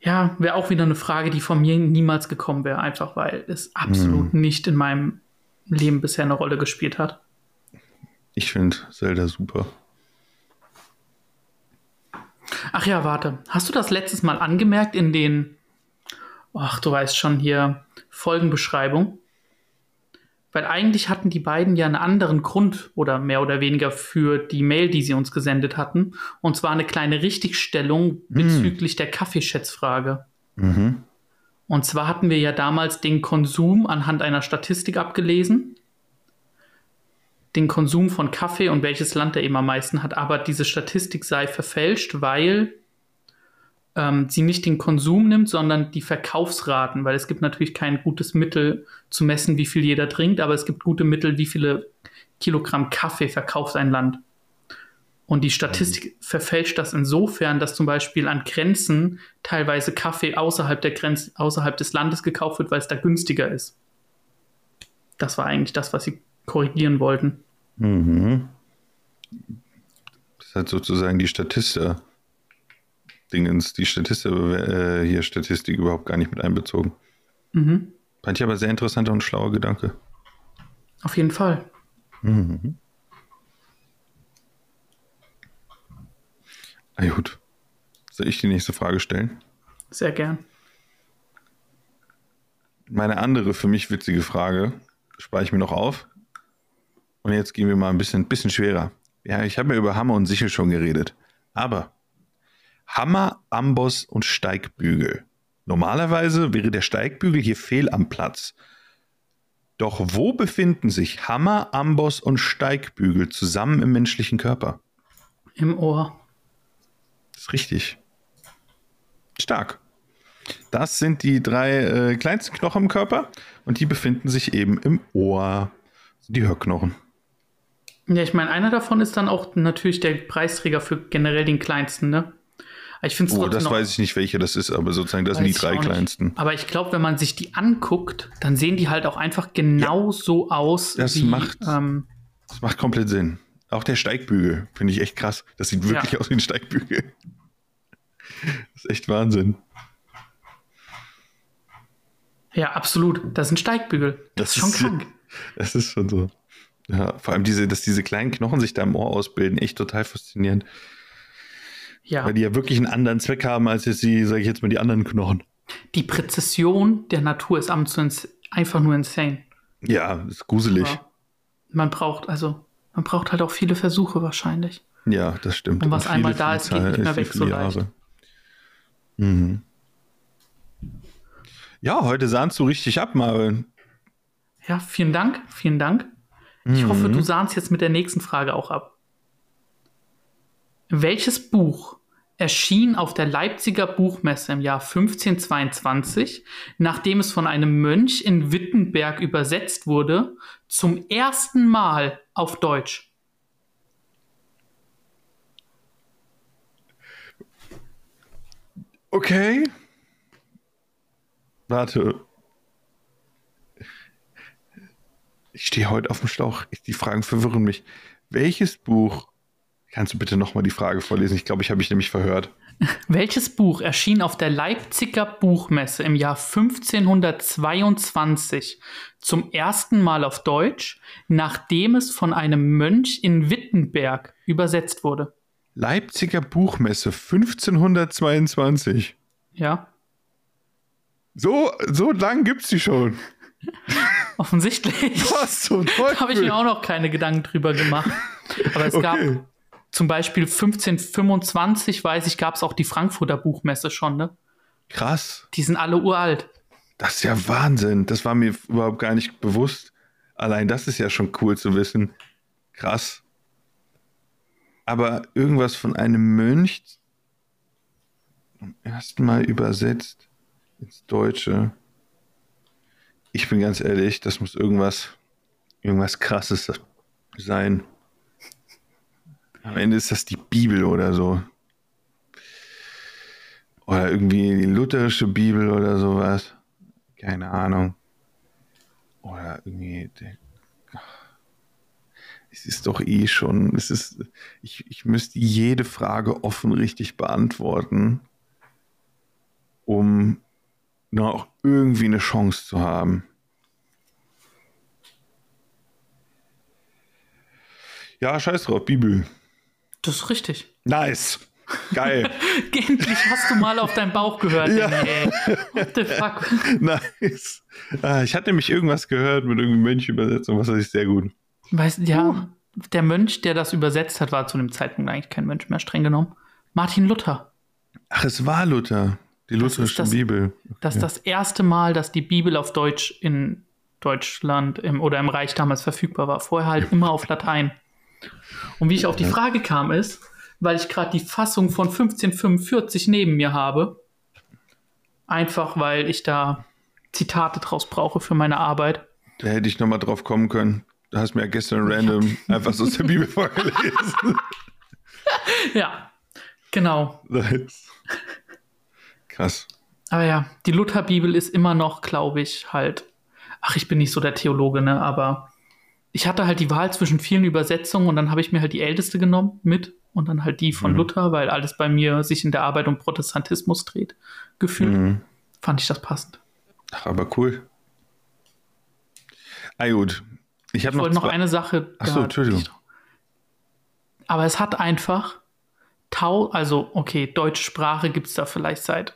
ja, wäre auch wieder eine Frage, die von mir niemals gekommen wäre, einfach weil es absolut nicht in meinem Leben bisher eine Rolle gespielt hat. Ich finde Zelda super. Ach ja, warte. Hast du das letztes Mal angemerkt in den, ach, du weißt schon hier, Folgenbeschreibung? Weil eigentlich hatten die beiden ja einen anderen Grund oder mehr oder weniger für die Mail, die sie uns gesendet hatten. Und zwar eine kleine Richtigstellung bezüglich der Kaffeeschätzfrage. Mhm. Und zwar hatten wir ja damals den Konsum anhand einer Statistik abgelesen. Den Konsum von Kaffee und welches Land er eben am meisten hat. Aber diese Statistik sei verfälscht, weil ähm, sie nicht den Konsum nimmt, sondern die Verkaufsraten. Weil es gibt natürlich kein gutes Mittel zu messen, wie viel jeder trinkt, aber es gibt gute Mittel, wie viele Kilogramm Kaffee verkauft ein Land. Und die Statistik verfälscht das insofern, dass zum Beispiel an Grenzen teilweise Kaffee außerhalb der Grenzen, außerhalb des Landes gekauft wird, weil es da günstiger ist. Das war eigentlich das, was sie korrigieren wollten. Mhm. Das hat sozusagen die Statista Dingens, die Statista äh, hier Statistik überhaupt gar nicht mit einbezogen. Mhm. Fand ich aber sehr interessanter und schlauer Gedanke. Auf jeden Fall. Mhm. Ah, gut. Soll ich die nächste Frage stellen? Sehr gern. Meine andere für mich witzige Frage spare ich mir noch auf. Und jetzt gehen wir mal ein bisschen, bisschen schwerer. Ja, ich habe ja über Hammer und Sichel schon geredet. Aber Hammer, Amboss und Steigbügel. Normalerweise wäre der Steigbügel hier fehl am Platz. Doch wo befinden sich Hammer, Amboss und Steigbügel zusammen im menschlichen Körper? Im Ohr. Das ist richtig. Stark. Das sind die drei äh, kleinsten Knochen im Körper und die befinden sich eben im Ohr. Die Hörknochen. Ja, ich meine, einer davon ist dann auch natürlich der Preisträger für generell den kleinsten, ne? Ich finde Oh, das noch- weiß ich nicht, welche das ist, aber sozusagen, das sind die drei kleinsten. Aber ich glaube, wenn man sich die anguckt, dann sehen die halt auch einfach genau so aus. Das wie, macht- Ähm, Das macht komplett Sinn. Auch der Steigbügel finde ich echt krass. Das sieht wirklich Ja. aus wie ein Steigbügel. Das ist echt Wahnsinn. ja, absolut. Das sind Steigbügel. Das, ist schon krank. Das ist schon so. Ja, vor allem diese, dass diese kleinen Knochen sich da im Ohr ausbilden, echt total faszinierend. Ja. Weil die ja wirklich einen anderen Zweck haben, als jetzt die, sage ich jetzt mal, die anderen Knochen. Die Präzision der Natur ist ins- einfach nur insane. Ja, ist gruselig. Aber man braucht, also, man braucht halt auch viele Versuche wahrscheinlich. Ja, das stimmt. Und was einmal da ist, geht nicht mehr weg so leicht. Mhm. Ja, heute sahnst du richtig ab, Marvin. Ja, vielen Dank, vielen Dank. Ich hoffe, Mhm. du sahnst jetzt mit der nächsten Frage auch ab. Welches Buch erschien auf der Leipziger Buchmesse im Jahr 1522, nachdem es von einem Mönch in Wittenberg übersetzt wurde, zum ersten Mal auf Deutsch? Okay. Warte. Ich stehe heute auf dem Schlauch. Die Fragen verwirren mich. Welches Buch? Kannst du bitte nochmal die Frage vorlesen? Ich glaube, ich habe mich nämlich verhört. Welches Buch erschien auf der Leipziger Buchmesse im Jahr 1522 zum ersten Mal auf Deutsch, nachdem es von einem Mönch in Wittenberg übersetzt wurde? Leipziger Buchmesse 1522. Ja, So, so lang gibt's die schon. offensichtlich. Was zum Teufel? Habe ich mir auch noch keine Gedanken drüber gemacht. Aber es gab Okay. Zum Beispiel 1525, weiß ich, gab es auch die Frankfurter Buchmesse schon, ne? Krass. Die sind alle uralt. Das ist ja Wahnsinn. Das war mir überhaupt gar nicht bewusst. Allein das ist ja schon cool zu wissen. Krass. Aber irgendwas von einem Mönch zum ersten Mal übersetzt ins Deutsche. Ich bin ganz ehrlich, das muss irgendwas, irgendwas krasses sein. Am Ende ist das die Bibel oder so. Oder irgendwie die lutherische Bibel oder sowas. Keine Ahnung. Oder irgendwie. Es ist doch eh schon. Es ist, ich, ich müsste jede Frage offen richtig beantworten, um noch irgendwie eine Chance zu haben. Ja, scheiß drauf, Bibel. Das ist richtig. Nice. Geil. Endlich hast du mal auf deinen Bauch gehört. Ja. Ey. What the fuck? nice. Ah, ich hatte nämlich irgendwas gehört mit irgendeinem Mönch-Übersetzung, was weiß ich sehr gut. Weißt du, ja, der Mönch, der das übersetzt hat, war zu dem Zeitpunkt eigentlich kein Mönch mehr, streng genommen. Martin Luther. Ach, es war Luther. Die lutherische das- Bibel. Das ist das erste Mal, dass die Bibel auf Deutsch in Deutschland im, oder im Reich damals verfügbar war. Vorher halt immer auf Latein. Und wie ich auf die Frage kam, ist, weil ich gerade die Fassung von 1545 neben mir habe. Einfach weil ich da Zitate draus brauche für meine Arbeit. Da hätte ich nochmal drauf kommen können. Du hast mir ja gestern random einfach so aus der Bibel vorgelesen. Ja, genau. Krass. Aber ja, die Lutherbibel ist immer noch, glaube ich, halt. Ach, ich bin nicht so der Theologe, ne? Aber ich hatte halt die Wahl zwischen vielen Übersetzungen und dann habe ich mir halt die älteste genommen mit und dann halt die von Mhm. Luther, weil alles bei mir sich in der Arbeit um Protestantismus dreht. Gefühlt Mhm. fand ich das passend. Ach, aber cool. Ah, gut. Ich habe Ich noch, wollte noch eine Sache. Ach so, da- Entschuldigung. Aber es hat einfach tau, also okay, deutsche Sprache gibt es da vielleicht seit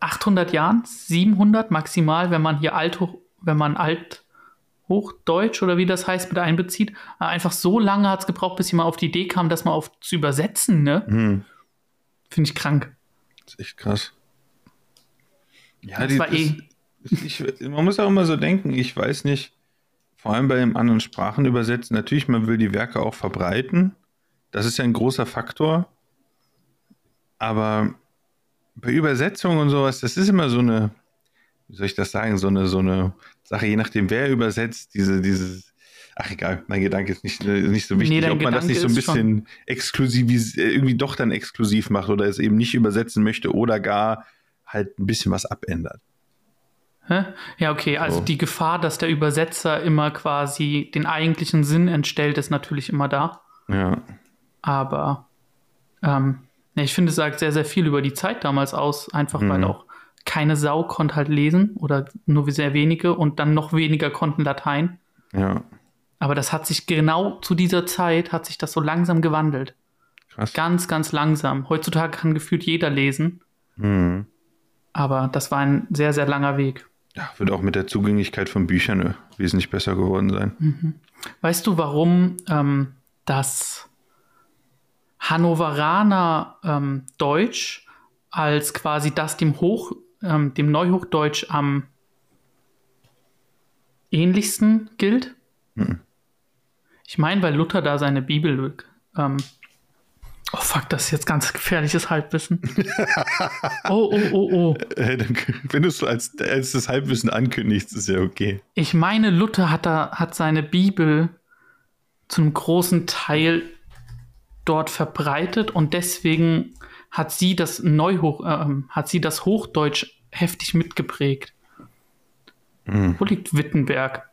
800 Jahren, 700 maximal, wenn man hier alt, wenn man alt Hochdeutsch oder wie das heißt mit einbezieht. Einfach so lange hat es gebraucht, bis jemand auf die Idee kam, das mal auf zu übersetzen, ne? Hm, Finde ich krank. das ist echt krass. Ja, Das die, war eh- das- ich, man muss auch immer so denken, ich weiß nicht, vor allem bei den anderen Sprachen übersetzen, natürlich, man will die Werke auch verbreiten. Das ist ja ein großer Faktor. Aber bei Übersetzungen und sowas, das ist immer so eine, wie soll ich das sagen, so eine, so eine Sache, je nachdem, wer übersetzt, diese, dieses, ach egal, mein Gedanke ist nicht, äh, nicht so Nee, wichtig, dein ob man das nicht so ein Gedanke bisschen exklusiv, irgendwie doch dann exklusiv macht oder es eben nicht übersetzen möchte oder gar halt ein bisschen was abändert. Ja, okay, also So. die Gefahr, dass der Übersetzer immer quasi den eigentlichen Sinn entstellt, ist natürlich immer da. Ja. Aber ähm, ich finde, es sagt sehr, sehr viel über die Zeit damals aus, einfach weil Mhm. auch keine Sau konnte halt lesen oder nur sehr wenige und dann noch weniger konnten Latein. Ja, Aber das hat sich genau zu dieser Zeit, hat sich das so langsam gewandelt. krass. Ganz, ganz langsam. Heutzutage kann gefühlt jeder lesen, Mhm. aber das war ein sehr, sehr langer Weg. Ja, wird auch mit der Zugänglichkeit von Büchern äh, wesentlich besser geworden sein. Weißt du, warum ähm, das Hannoveraner ähm, Deutsch als quasi das dem Hoch, ähm, dem Neuhochdeutsch am ähnlichsten gilt? Mhm. Ich meine, weil Luther da seine Bibel. Ähm, oh fuck, das ist jetzt ganz gefährliches Halbwissen. oh, oh, oh, oh. Äh, wenn du es als, als das Halbwissen ankündigst, ist ja okay. Ich meine, Luther hat, da, hat seine Bibel zu einem großen Teil dort verbreitet und deswegen hat sie das Neuhoch, ähm, hat sie das Hochdeutsch heftig mitgeprägt. Mhm. Wo liegt Wittenberg?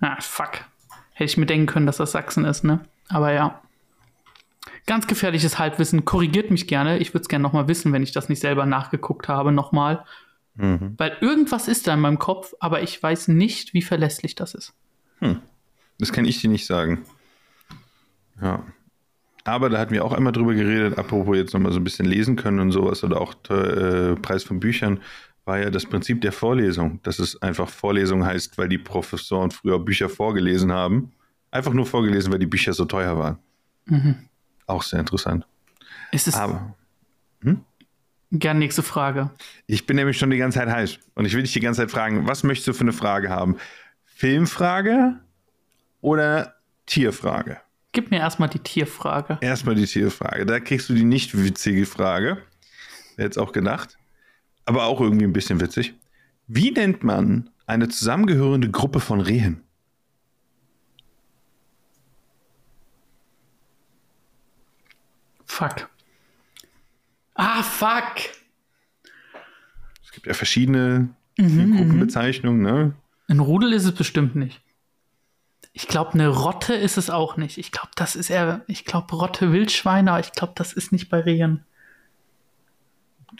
Ah, fuck. Hätte ich mir denken können, dass das Sachsen ist, ne? Aber ja. Ganz gefährliches Halbwissen. Korrigiert mich gerne. Ich würde es gerne nochmal wissen, wenn ich das nicht selber nachgeguckt habe, nochmal. Mhm. Weil irgendwas ist da in meinem Kopf, aber ich weiß nicht, wie verlässlich das ist. Das kann ich dir nicht sagen. Ja. Aber da hatten wir auch einmal drüber geredet, apropos jetzt nochmal so ein bisschen lesen können und sowas oder auch äh, Preis von Büchern, war ja das Prinzip der Vorlesung, dass es einfach Vorlesung heißt, weil die Professoren früher Bücher vorgelesen haben. Einfach nur vorgelesen, weil die Bücher so teuer waren. Auch sehr interessant. Es ist Aber gern nächste Frage. ich bin nämlich schon die ganze Zeit heiß und ich will dich die ganze Zeit fragen, was möchtest du für eine Frage haben? Filmfrage oder Tierfrage? Gib mir erstmal die Tierfrage. Erstmal die Tierfrage. Da kriegst du die nicht witzige Frage. Jetzt auch gedacht. Aber auch irgendwie ein bisschen witzig. Wie nennt man eine zusammengehörende Gruppe von Rehen? Fuck. Ah, fuck. Es gibt ja verschiedene Mhm, Gruppenbezeichnungen, ne? Ein Rudel ist es bestimmt nicht. Ich glaube, eine Rotte ist es auch nicht. Ich glaube, das ist eher, ich glaube, Rotte Wildschweine, aber ich glaube, das ist nicht bei Rehen.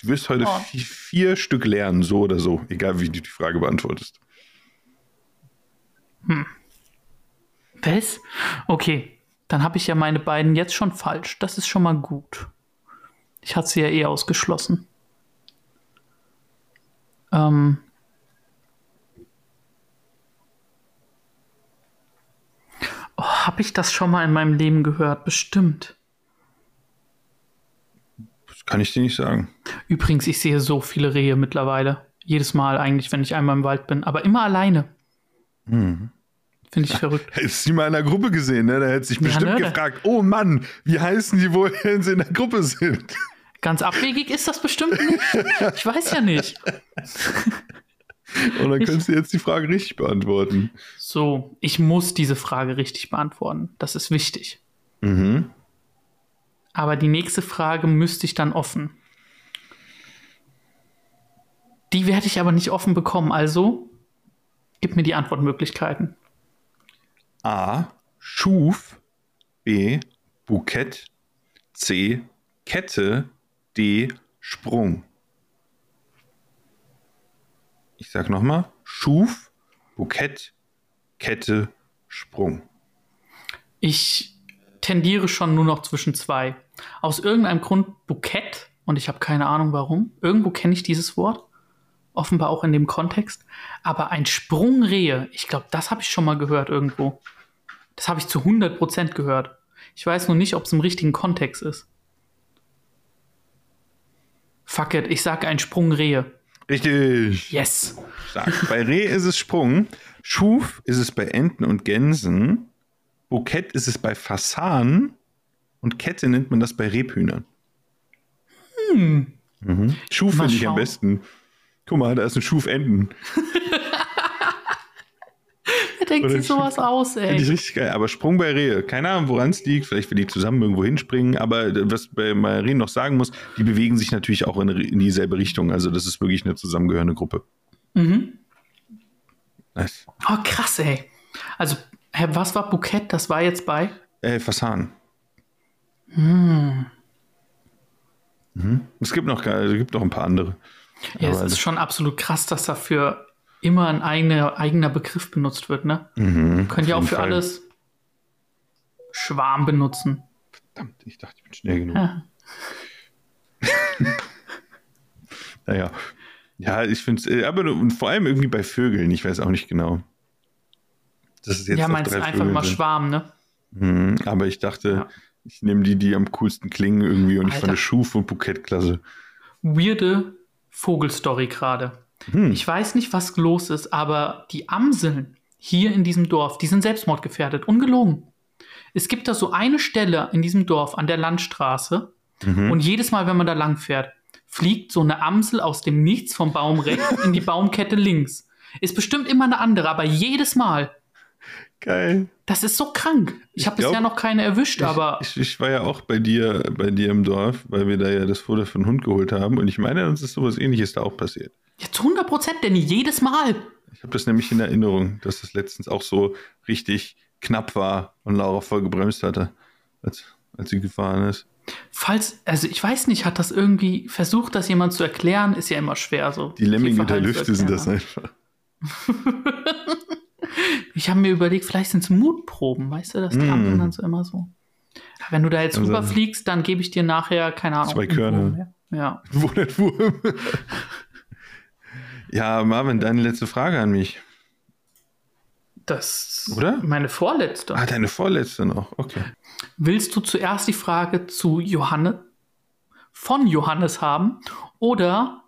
Du wirst heute Oh. vi- vier Stück lernen, so oder so, egal wie du die Frage beantwortest. Was? Okay. Dann habe ich ja meine beiden jetzt schon falsch. Das ist schon mal gut. Ich hatte sie ja eh ausgeschlossen. Ähm. Oh, habe ich das schon mal in meinem Leben gehört? Bestimmt. Das kann ich dir nicht sagen. Übrigens, ich sehe so viele Rehe mittlerweile. Jedes Mal eigentlich, wenn ich einmal im Wald bin. Aber immer alleine. Mhm. Finde ich verrückt. Hättest du die mal in der Gruppe gesehen, ne? Da hätte sich Ja, bestimmt ne? gefragt, oh Mann, wie heißen die wohl, wenn sie in der Gruppe sind? Ganz abwegig ist das bestimmt nicht. Ich weiß ja nicht. Und dann könntest du jetzt die Frage richtig beantworten. So, ich muss diese Frage richtig beantworten. Das ist wichtig. Mhm. Aber die nächste Frage müsste ich dann offen. Die werde ich aber nicht offen bekommen. Also, gib mir die Antwortmöglichkeiten. A. Schuf. B. Bukett. C. Kette. D. Sprung. Ich sag nochmal. Schuf, Bukett, Kette, Sprung. Ich tendiere schon nur noch zwischen zwei. Aus irgendeinem Grund Bukett, und ich habe keine Ahnung warum. Irgendwo kenne ich dieses Wort. Offenbar auch in dem Kontext. Aber ein Sprungrehe, ich glaube, das habe ich schon mal gehört irgendwo. Das habe ich zu 100% gehört. Ich weiß nur nicht, ob es im richtigen Kontext ist. Fuck it, ich sage ein Sprungrehe. Richtig. Yes. Stark. Bei Reh ist es Sprung. Schuf ist es bei Enten und Gänsen. Bukett ist es bei Fasanen. Und Kette nennt man das bei Rebhühnern. Hm. Mhm. Schuf finde ich am besten. Guck mal, da ist ein Schuf Enten. Denkt Oder sich sowas aus, Finde ich ey? richtig geil. Aber Sprung bei Rehe, keine Ahnung, woran es liegt. Vielleicht, wenn die zusammen irgendwo hinspringen. Aber was bei Rehen noch sagen muss, die bewegen sich natürlich auch in, in dieselbe Richtung. Also, das ist wirklich eine zusammengehörende Gruppe. Mhm. Nice. Oh, krass, ey. Also, was war Bukett? Das war jetzt bei. Äh, Fasan. Hm. Mhm. Es gibt noch, es gibt noch ein paar andere. Ja, es Aber ist das- schon absolut krass, dass dafür immer ein eigener, eigener Begriff benutzt wird, ne? Mhm, Könnt ihr auch für Fall. alles Schwarm benutzen. Verdammt, ich dachte, ich bin schnell genug. Ja. Naja. Ja, ich finde es, aber nur- und vor allem irgendwie bei Vögeln, ich weiß auch nicht genau. Das ist jetzt ja, meinst einfach Vögeln mal sind. Schwarm, ne? Mhm, aber ich dachte, Ja. ich nehme die, die am coolsten klingen irgendwie und ich Alter. fand Schuf und Bukett klasse. Weirde Vogelstory gerade. Hm. Ich weiß nicht, was los ist, aber die Amseln hier in diesem Dorf, die sind selbstmordgefährdet. Ungelogen. Es gibt da so eine Stelle in diesem Dorf an der Landstraße Mhm. und jedes Mal, wenn man da lang fährt, fliegt so eine Amsel aus dem Nichts vom Baum rechts in die Baumkette links. Ist bestimmt immer eine andere, aber jedes Mal. Geil. Das ist so krank. Ich Ich habe bisher noch keine erwischt, aber ich, ich, ich war ja auch bei dir, bei dir im Dorf, weil wir da ja das Futter für den Hund geholt haben und ich meine, uns ist sowas ähnliches da auch passiert. Ja, zu 100 Prozent, denn jedes Mal. Ich habe das nämlich in Erinnerung, dass das letztens auch so richtig knapp war und Laura voll gebremst hatte, als, als sie gefahren ist. Falls, also ich weiß nicht, hat das irgendwie versucht, das jemand zu erklären, ist ja immer schwer so. Die Lemminge der Lüfte sind das einfach. Ich habe mir überlegt, vielleicht sind es Mutproben, weißt du, dass die Mm. anderen dann so immer so. Wenn du da jetzt Also- rüberfliegst, dann gebe ich dir nachher, keine Ahnung. Zwei Körner. Ja. Wo der Wurm? Ja, Marvin, deine letzte Frage an mich. Das Oder? meine vorletzte. Ah, deine vorletzte noch. Okay. Willst du zuerst die Frage zu Johannes von Johannes haben oder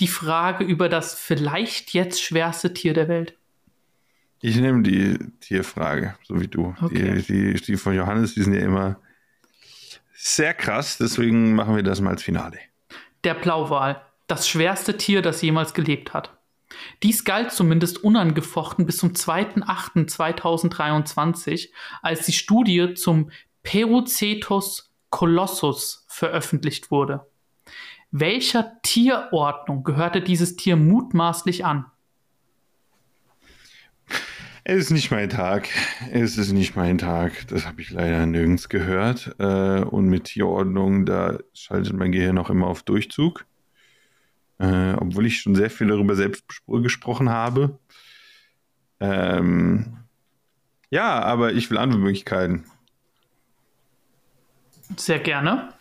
die Frage über das vielleicht jetzt schwerste Tier der Welt? Ich nehme die Tierfrage, so wie du. Okay. Die, die, die von Johannes, die sind ja immer sehr krass, deswegen machen wir das mal als Finale. Der Blauwal, das schwerste Tier, das jemals gelebt hat. Dies galt zumindest unangefochten bis zum 2.8.2023, als die Studie zum Perucetus colossus veröffentlicht wurde. Welcher Tierordnung gehörte dieses Tier mutmaßlich an? Es ist nicht mein Tag. Es ist nicht mein Tag. Das habe ich leider nirgends gehört. Äh, und mit Tierordnung, da schaltet mein Gehirn auch immer auf Durchzug. Äh, obwohl ich schon sehr viel darüber selbst gesprochen habe. Ähm, ja, aber ich will andere Möglichkeiten. Sehr gerne.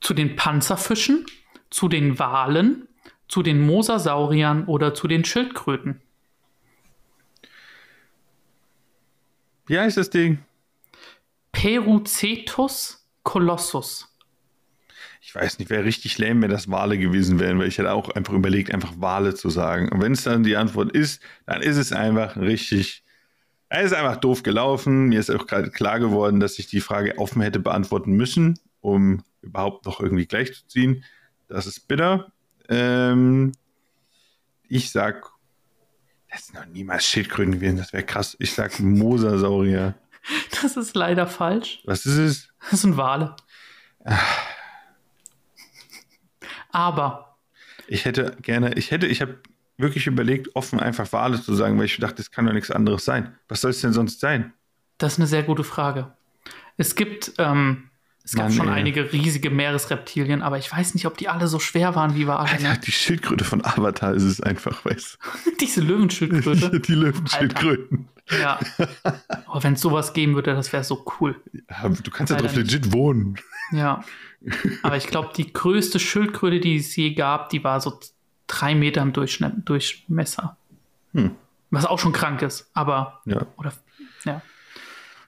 Zu den Panzerfischen, zu den Walen, zu den Mosasauriern oder zu den Schildkröten. Wie heißt das Ding? Perucetus colossus. Ich weiß nicht, wäre richtig lame, wenn das Wale gewesen wären, weil ich hätte auch einfach überlegt, einfach Wale zu sagen. Und wenn es dann die Antwort ist, dann ist es einfach richtig. Es ist einfach doof gelaufen. Mir ist auch gerade klar geworden, dass ich die Frage offen hätte beantworten müssen, um überhaupt noch irgendwie gleichzuziehen. Das ist bitter. Ähm, ich sag, das ist noch niemals Schildkröten gewesen, das wäre krass. Ich sag Mosasaurier. Das ist leider falsch. Was ist es? Das sind Wale. Aber Ich hätte gerne, ich hätte, ich habe wirklich überlegt, offen einfach Wale zu sagen, weil ich dachte, das kann doch nichts anderes sein. Was soll es denn sonst sein? das ist eine sehr gute Frage. Es gibt, ähm, es gab Mann, schon ey. einige riesige Meeresreptilien, aber ich weiß nicht, ob die alle so schwer waren wie Wale. Alter, Ne? die Schildkröte von Avatar ist es einfach, weißt Diese du? Löwenschildkröte. Die Löwenschildkröten. ja. Aber wenn es sowas geben würde, das wäre so cool. Ja, du kannst ja drauf legit wohnen. Ja. Aber ich glaube, die größte Schildkröte, die es je gab, die war so drei Meter im Durchschnitt, Durchmesser. Hm. Was auch schon krank ist, aber, Ja, oder, ja.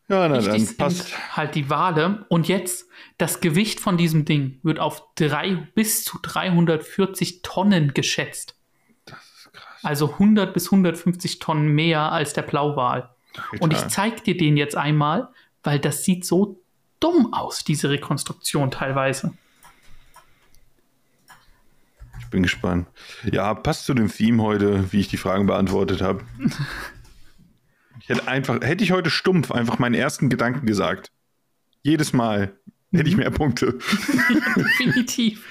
ja na dann passt. halt die Wale. Und jetzt, das Gewicht von diesem Ding wird auf drei, bis zu 340 Tonnen geschätzt. Das ist krass. Also 100 bis 150 Tonnen mehr als der Blauwal. Und ich zeig dir den jetzt einmal, weil das sieht so dumm aus, diese Rekonstruktion teilweise. Ich bin gespannt. Ja, passt zu dem Theme heute, wie ich die Fragen beantwortet habe. Ich hätte einfach, hätte ich heute stumpf einfach meinen ersten Gedanken gesagt. Jedes Mal hätte ich mehr Punkte. Definitiv.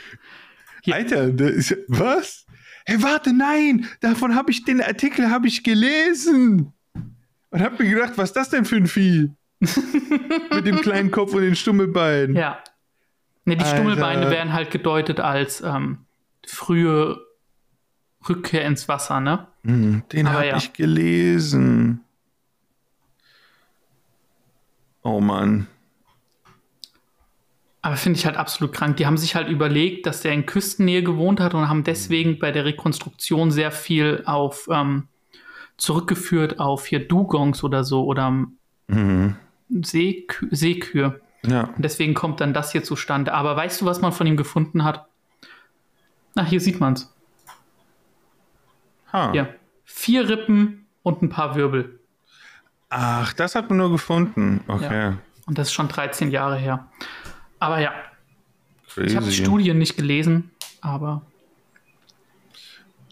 Ja. Alter, ist, was? Hey, warte, nein! Davon habe ich den Artikel habe ich gelesen. Und habe mir gedacht, was ist das denn für ein Vieh? Mit dem kleinen Kopf und den Stummelbeinen. Ja. Ne, die Alter. Stummelbeine werden halt gedeutet als ähm, frühe Rückkehr ins Wasser, ne? Hm, Den habe ja. ich gelesen. Oh Mann. Aber finde ich halt absolut krank. Die haben sich halt überlegt, dass der in Küstennähe gewohnt hat und haben deswegen bei der Rekonstruktion sehr viel auf ähm, zurückgeführt auf hier Dugongs oder so oder Mhm. Seekü Seekühe. Ja. Und deswegen kommt dann das hier zustande. Aber weißt du, was man von ihm gefunden hat? Na, hier sieht man's. Ha. Ja. Vier Rippen und ein paar Wirbel. Ach, das hat man nur gefunden. Okay. Und das ist schon 13 Jahre her. Aber ja, ich habe die Crazy. Studien nicht gelesen, aber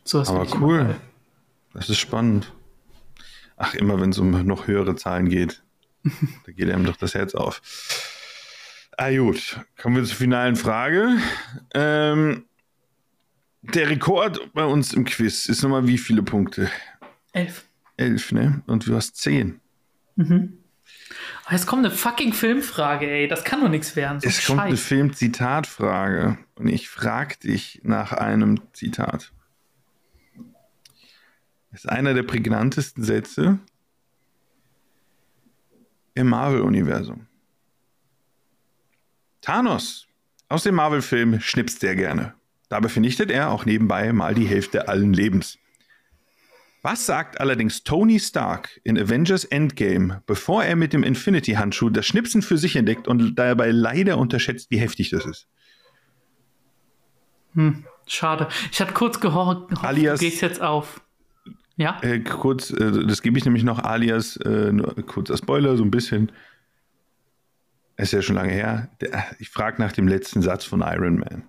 so ist Aber cool. Das ist spannend. Ach, immer wenn es um noch höhere Zahlen geht, da geht einem doch das Herz auf. Ah gut, kommen wir zur finalen Frage. Ähm, der Rekord bei uns im Quiz ist nochmal wie viele Punkte? Elf. Elf, ne? Und du hast zehn. Aber Jetzt kommt eine fucking Filmfrage, ey. Das kann doch nichts werden. So Es kommt eine Scheiß. Film-Zitatfrage und ich frage dich nach einem Zitat. Das ist einer der prägnantesten Sätze im Marvel-Universum. Thanos aus dem Marvel-Film schnipst sehr gerne. Dabei vernichtet er auch nebenbei mal die Hälfte allen Lebens. Was sagt allerdings Tony Stark in Avengers Endgame, bevor er mit dem Infinity-Handschuh das Schnipsen für sich entdeckt und dabei leider unterschätzt, wie heftig das ist? Schade. Ich hatte kurz gehofft, du gehst jetzt auf. Ja? Äh, kurz, äh, das gebe ich nämlich noch alias, äh, kurzer Spoiler, so ein bisschen. Ist ja schon lange her. Der, ich frage nach dem letzten Satz von Iron Man.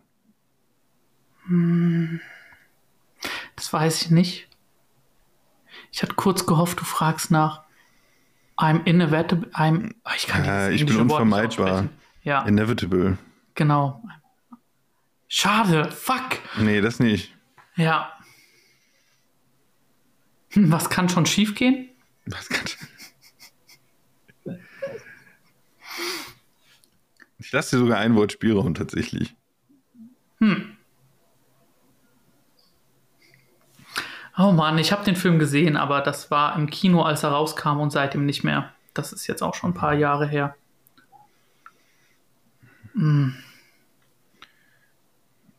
Das weiß ich nicht. Ich hatte kurz gehofft, du fragst nach I'm inevitable. I'm, oh, ich kann Äh, ich bin unvermeidbar. Ja, Inevitable. genau. Schade. Fuck. Nee, das nicht. Ja. Hm, Was kann schon schief gehen? Was kann ich lasse dir sogar ein Wort Spielraum tatsächlich. Oh Mann, ich habe den Film gesehen, aber das war im Kino, als er rauskam und seitdem nicht mehr. Das ist jetzt auch schon ein paar Jahre her.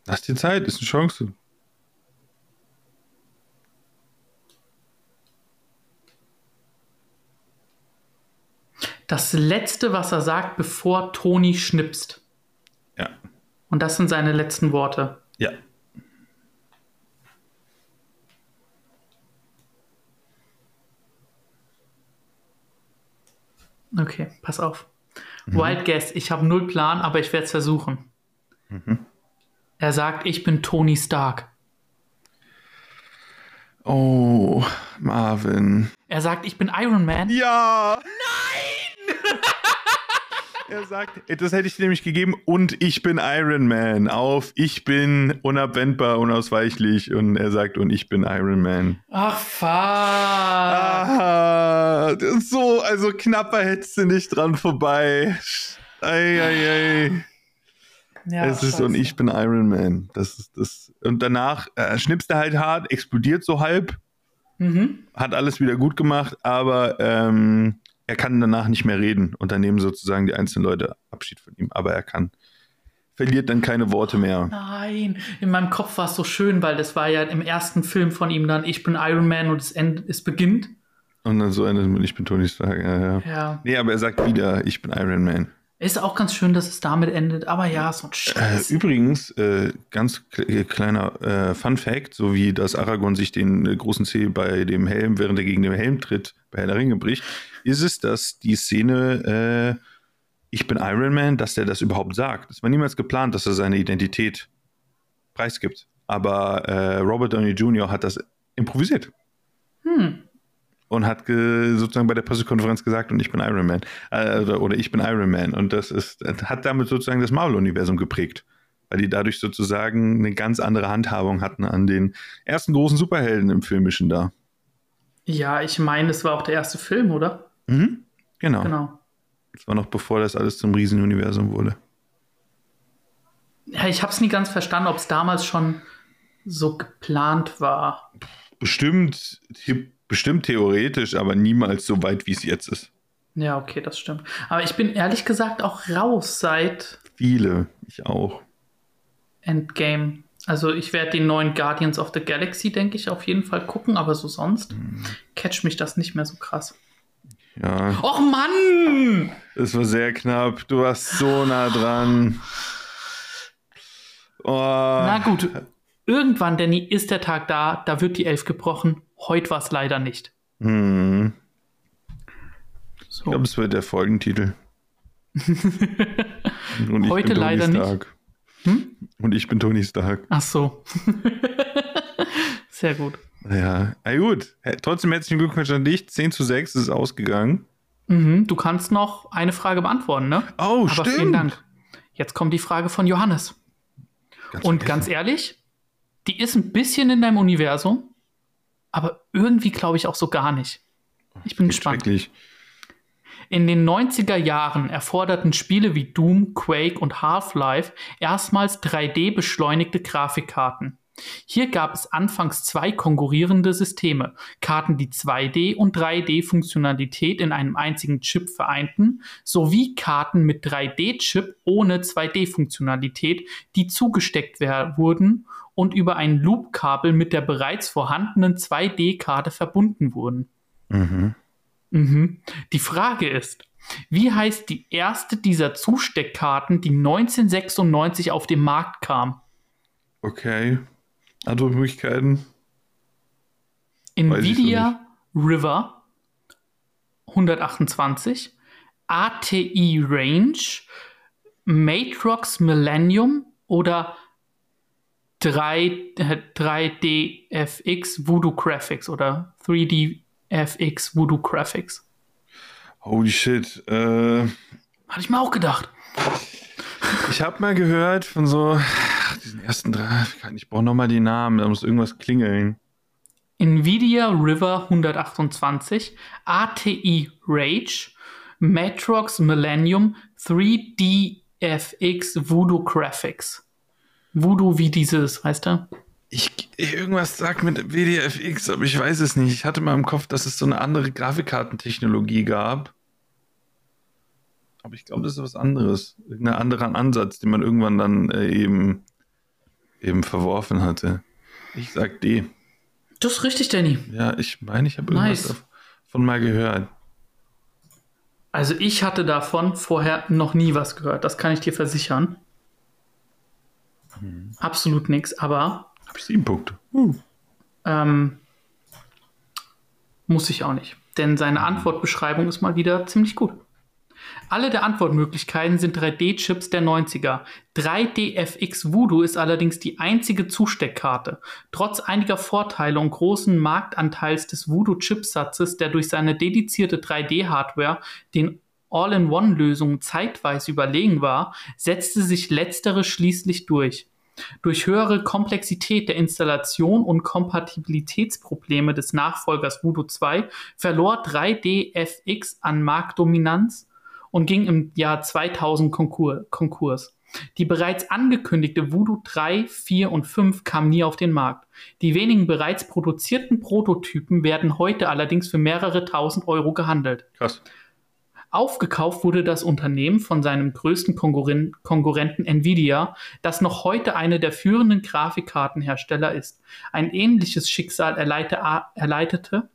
Lass dir Zeit, ist eine Chance. Das letzte, was er sagt, bevor Toni schnipst. Ja. Und das sind seine letzten Worte. Ja. Okay, pass auf. Wild Guess, ich habe null Plan, aber ich werde es versuchen. Er sagt, ich bin Tony Stark. Oh, Marvin. Er sagt, ich bin Iron Man. Ja! Nein! Er sagt, das hätte ich dir nämlich gegeben und ich bin Iron Man auf ich bin unabwendbar, unausweichlich und er sagt und ich bin Iron Man. Ach, fuck. Ah, so, also knapper hättest du nicht dran vorbei. Ei, ei, ei. Ja, es ist und scheiße. ich bin Iron Man. Das ist das. Und danach äh, schnippst er halt hart, explodiert so halb, Mhm. hat alles wieder gut gemacht, aber ähm, er kann danach nicht mehr reden und dann nehmen sozusagen die einzelnen Leute Abschied von ihm. Aber er kann, verliert dann keine Worte mehr. Nein, in meinem Kopf war es so schön, weil das war ja im ersten Film von ihm dann, ich bin Iron Man und es, end, es beginnt. Und dann so endet mit Ich bin Tony Stark. Ja, ja. Ja. Nee, aber er sagt wieder, ich bin Iron Man. Ist auch ganz schön, dass es damit endet, aber ja, so ein Äh, Scheiß. übrigens, äh, ganz äh, kleiner äh, Fun Fact, so wie dass Aragorn sich den äh, großen Zeh bei dem Helm, während er gegen den Helm tritt, bei Herr der Ringe bricht, ist es, dass die Szene äh, Ich bin Iron Man, dass der das überhaupt sagt. Es war niemals geplant, dass er seine Identität preisgibt. Aber äh, Robert Downey Jr. hat das improvisiert. Hm. Und hat ge sozusagen bei der Pressekonferenz gesagt, und ich bin Iron Man. Äh, oder, ich bin Iron Man. Und das ist, hat damit sozusagen das Marvel-Universum geprägt. Weil die dadurch sozusagen eine ganz andere Handhabung hatten an den ersten großen Superhelden im Filmischen da. Ja, ich meine, es war auch der erste Film, oder? Mhm. Genau. Genau. Das war noch bevor das alles zum Riesenuniversum wurde. Ja, ich habe es nie ganz verstanden, ob es damals schon so geplant war. Bestimmt, bestimmt theoretisch, aber niemals so weit, wie es jetzt ist. Ja, okay, das stimmt. Aber ich bin ehrlich gesagt auch raus seit Viele, ich auch. Endgame. Also ich werde den neuen Guardians of the Galaxy, denke ich, auf jeden Fall gucken, aber so sonst catcht mich das nicht mehr so krass. Ja, Och Mann! es war sehr knapp. Du warst so nah dran. Oh. Na gut, irgendwann, Danny, ist der Tag da, da wird die Elf gebrochen. Heute war es leider nicht. Hm. Ich So. glaube, es wird der Folgentitel. Und ich Heute bin Tony leider nicht. Stark. Und ich bin Tony Stark. Ach so. Sehr gut. Ja, na gut. Trotzdem herzlichen Glückwunsch an dich. 10 zu 6 ist es ausgegangen. Mhm, du kannst noch eine Frage beantworten, ne? Oh, Aber stimmt. vielen Dank. Jetzt kommt die Frage von Johannes. Ganz Und vergessen. ganz ehrlich, die ist ein bisschen in deinem Universum, aber irgendwie glaube ich auch so gar nicht. Ich bin gespannt. In den 90er Jahren erforderten Spiele wie Doom, Quake und Half-Life erstmals 3D-beschleunigte Grafikkarten. Hier gab es anfangs zwei konkurrierende Systeme, Karten, die 2D- und 3D-Funktionalität in einem einzigen Chip vereinten, sowie Karten mit 3D-Chip ohne 2D-Funktionalität, die zugesteckt wurden und über ein Loop-Kabel mit der bereits vorhandenen 2D-Karte verbunden wurden. Mhm. Mhm. Die Frage ist, wie heißt die erste dieser Zusteckkarten, die 1996 auf den Markt kam? Okay. Ich so Nvidia River 128, ATI Range, Matrox Millennium oder 3, äh, 3DFX Voodoo Graphics oder 3DFX Voodoo Graphics. Holy shit. Äh, Hatte ich mir auch gedacht. ich habe mal gehört von so diesen ersten drei. Ich brauche nochmal die Namen. Da muss irgendwas klingeln. Nvidia River 128, ATI Rage, Matrox Millennium, 3DFX Voodoo Graphics. Voodoo wie dieses, weißt du? Ich, irgendwas sagt mit WDFX, aber ich weiß es nicht. Ich hatte mal im Kopf, dass es so eine andere Grafikkartentechnologie gab. Aber ich glaube, das ist was anderes. Irgendein anderer Ansatz, den man irgendwann dann äh, eben, eben verworfen hatte. Ich sag D. Das ist richtig, Danny. Ja, ich meine, ich habe irgendwas Nice. davon mal gehört. Also ich hatte davon vorher noch nie was gehört. Das kann ich dir versichern. Absolut nichts. Aber Habe ich sieben Punkte. ähm, muss ich auch nicht. Denn seine Antwortbeschreibung ist mal wieder ziemlich gut. Alle der Antwortmöglichkeiten sind 3D-Chips der 90er. 3DFX Voodoo ist allerdings die einzige Zusteckkarte. Trotz einiger Vorteile und großen Marktanteils des Voodoo-Chipsatzes, der durch seine dedizierte 3D-Hardware den All-in-One-Lösungen zeitweise überlegen war, setzte sich letztere schließlich durch. Durch höhere Komplexität der Installation und Kompatibilitätsprobleme des Nachfolgers Voodoo 2 verlor 3DFX an Marktdominanz und ging im Jahr 2000 Konkur Konkurs. Die bereits angekündigte Voodoo 3, 4 und 5 kam nie auf den Markt. Die wenigen bereits produzierten Prototypen werden heute allerdings für mehrere tausend Euro gehandelt. Krass. Aufgekauft wurde das Unternehmen von seinem größten Konkurren Konkurrenten Nvidia, das noch heute eine der führenden Grafikkartenhersteller ist. Ein ähnliches Schicksal erleite, erleitete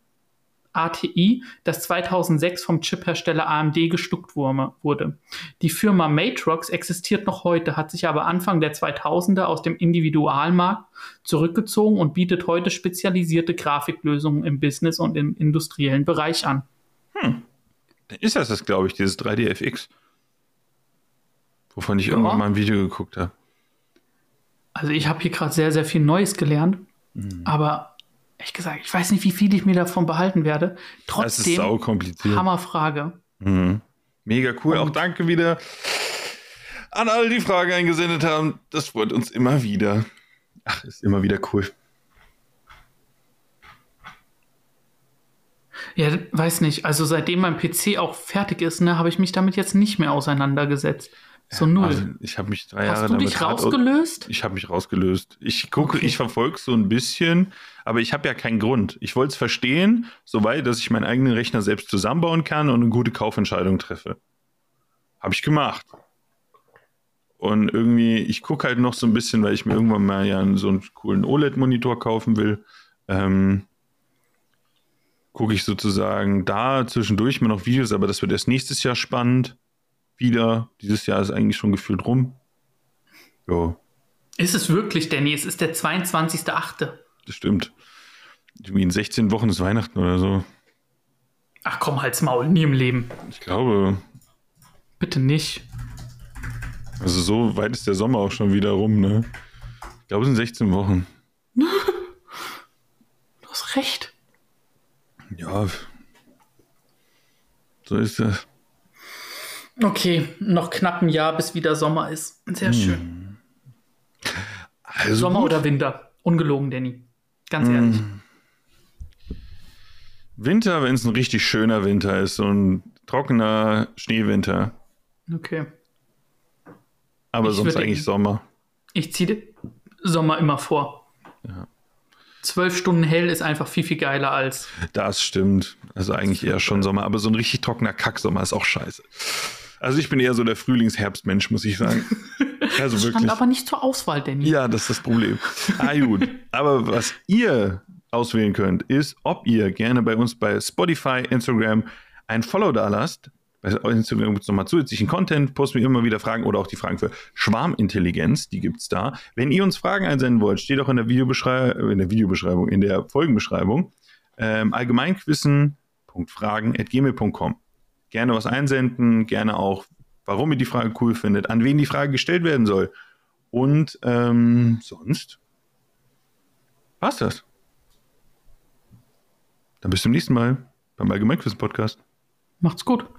ATI, das 2006 vom Chiphersteller AMD gestuckt wurde-. Die Firma Matrox existiert noch heute, hat sich aber Anfang der 2000er aus dem Individualmarkt zurückgezogen und bietet heute spezialisierte Grafiklösungen im Business- und im industriellen Bereich an. Dann ist das das, glaube ich, dieses 3DFX. Wovon ich Ja. irgendwann mal ein Video geguckt habe. Also ich habe hier gerade sehr, sehr viel Neues gelernt, aber ehrlich gesagt, ich weiß nicht, wie viel ich mir davon behalten werde. Das ist Trotzdem, kompliziert. Hammerfrage. Mhm. Mega cool. Auch Und- danke wieder an alle, die Fragen eingesendet haben. Das freut uns immer wieder. Ach, ist immer wieder cool. Ja, weiß nicht. Also seitdem mein PC auch fertig ist, ne, habe ich mich damit jetzt nicht mehr auseinandergesetzt. So null. Also, ich habe mich drei Jahre Hast du dich rausgelöst? Ich habe mich rausgelöst. Ich gucke, Okay. ich verfolge so ein bisschen, aber ich habe ja keinen Grund. Ich wollte es verstehen, soweit, dass ich meinen eigenen Rechner selbst zusammenbauen kann und eine gute Kaufentscheidung treffe. Habe ich gemacht. Und irgendwie, ich gucke halt noch so ein bisschen, weil ich mir irgendwann mal ja so einen coolen OLED-Monitor kaufen will. Ähm, gucke ich sozusagen da zwischendurch mal noch Videos, aber das wird erst nächstes Jahr spannend. Wieder. Dieses Jahr ist eigentlich schon gefühlt rum. Jo. Ist es wirklich, Danny? Es ist der 22.8. Das stimmt. Irgendwie in 16 Wochen ist Weihnachten oder so. Ach komm, halt's Maul, nie im Leben. Ich glaube, Bitte nicht. also so weit ist der Sommer auch schon wieder rum, ne? Ich glaube, es sind 16 Wochen. Du hast recht. Ja. So ist das. Okay, noch knapp ein Jahr, bis wieder Sommer ist. Sehr schön. Also Sommer gut. oder Winter? Ungelogen, Danny. Ganz ehrlich. Winter, wenn es ein richtig schöner Winter ist, so ein trockener Schneewinter. Okay. Aber Ich sonst eigentlich Sommer. Ich ziehe Sommer immer vor. Zwölf Stunden hell ist einfach viel, viel geiler als. Das stimmt. Also eigentlich eher schon Sommer, aber so ein richtig trockener Kacksommer ist auch scheiße. Also ich bin eher so der Frühlings-Herbstmensch, muss ich sagen. Also Stand wirklich. aber nicht zur Auswahl, Danny. Ja, das ist das Problem. Ah, gut. Aber was ihr auswählen könnt, ist, ob ihr gerne bei uns bei Spotify, Instagram ein Follow da lasst. Instagram gibt es nochmal zusätzlichen Content, posten wir immer wieder Fragen oder auch die Fragen für Schwarmintelligenz, die gibt es da. Wenn ihr uns Fragen einsenden wollt, steht auch in der Videobeschreibung, in der Videobeschreibung, in der Folgenbeschreibung, ähm, allgemeinquissen.fragen.gmail.com. Gerne was einsenden, gerne auch, warum ihr die Frage cool findet, an wen die Frage gestellt werden soll. Und ähm, sonst war's das. Dann bis zum nächsten Mal beim Allgemeinquissen Podcast. Macht's gut.